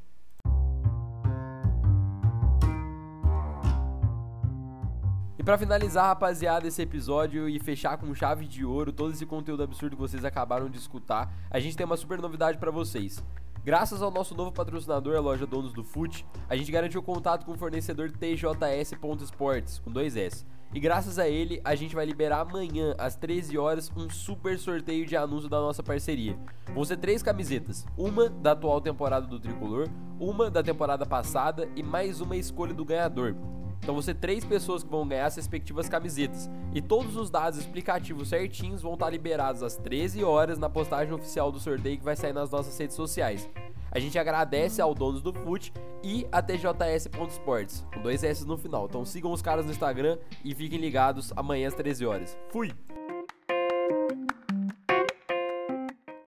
para finalizar, rapaziada, esse episódio e fechar com chave de ouro todo esse conteúdo absurdo que vocês acabaram de escutar, a gente tem uma super novidade para vocês. Graças ao nosso novo patrocinador, a loja Donos do Fute, a gente garantiu contato com o fornecedor TJS.sports, com dois S. E graças a ele, a gente vai liberar amanhã, às 13 horas, um super sorteio de anúncio da nossa parceria. Vão ser três camisetas: uma da atual temporada do tricolor, uma da temporada passada e mais uma escolha do ganhador. Então você três pessoas que vão ganhar as respectivas camisetas. E todos os dados explicativos certinhos vão estar liberados às 13 horas na postagem oficial do sorteio que vai sair nas nossas redes sociais. A gente agradece ao donos do FUT e a TJS.sports, com dois S no final. Então sigam os caras no Instagram e fiquem ligados amanhã às 13 horas. Fui!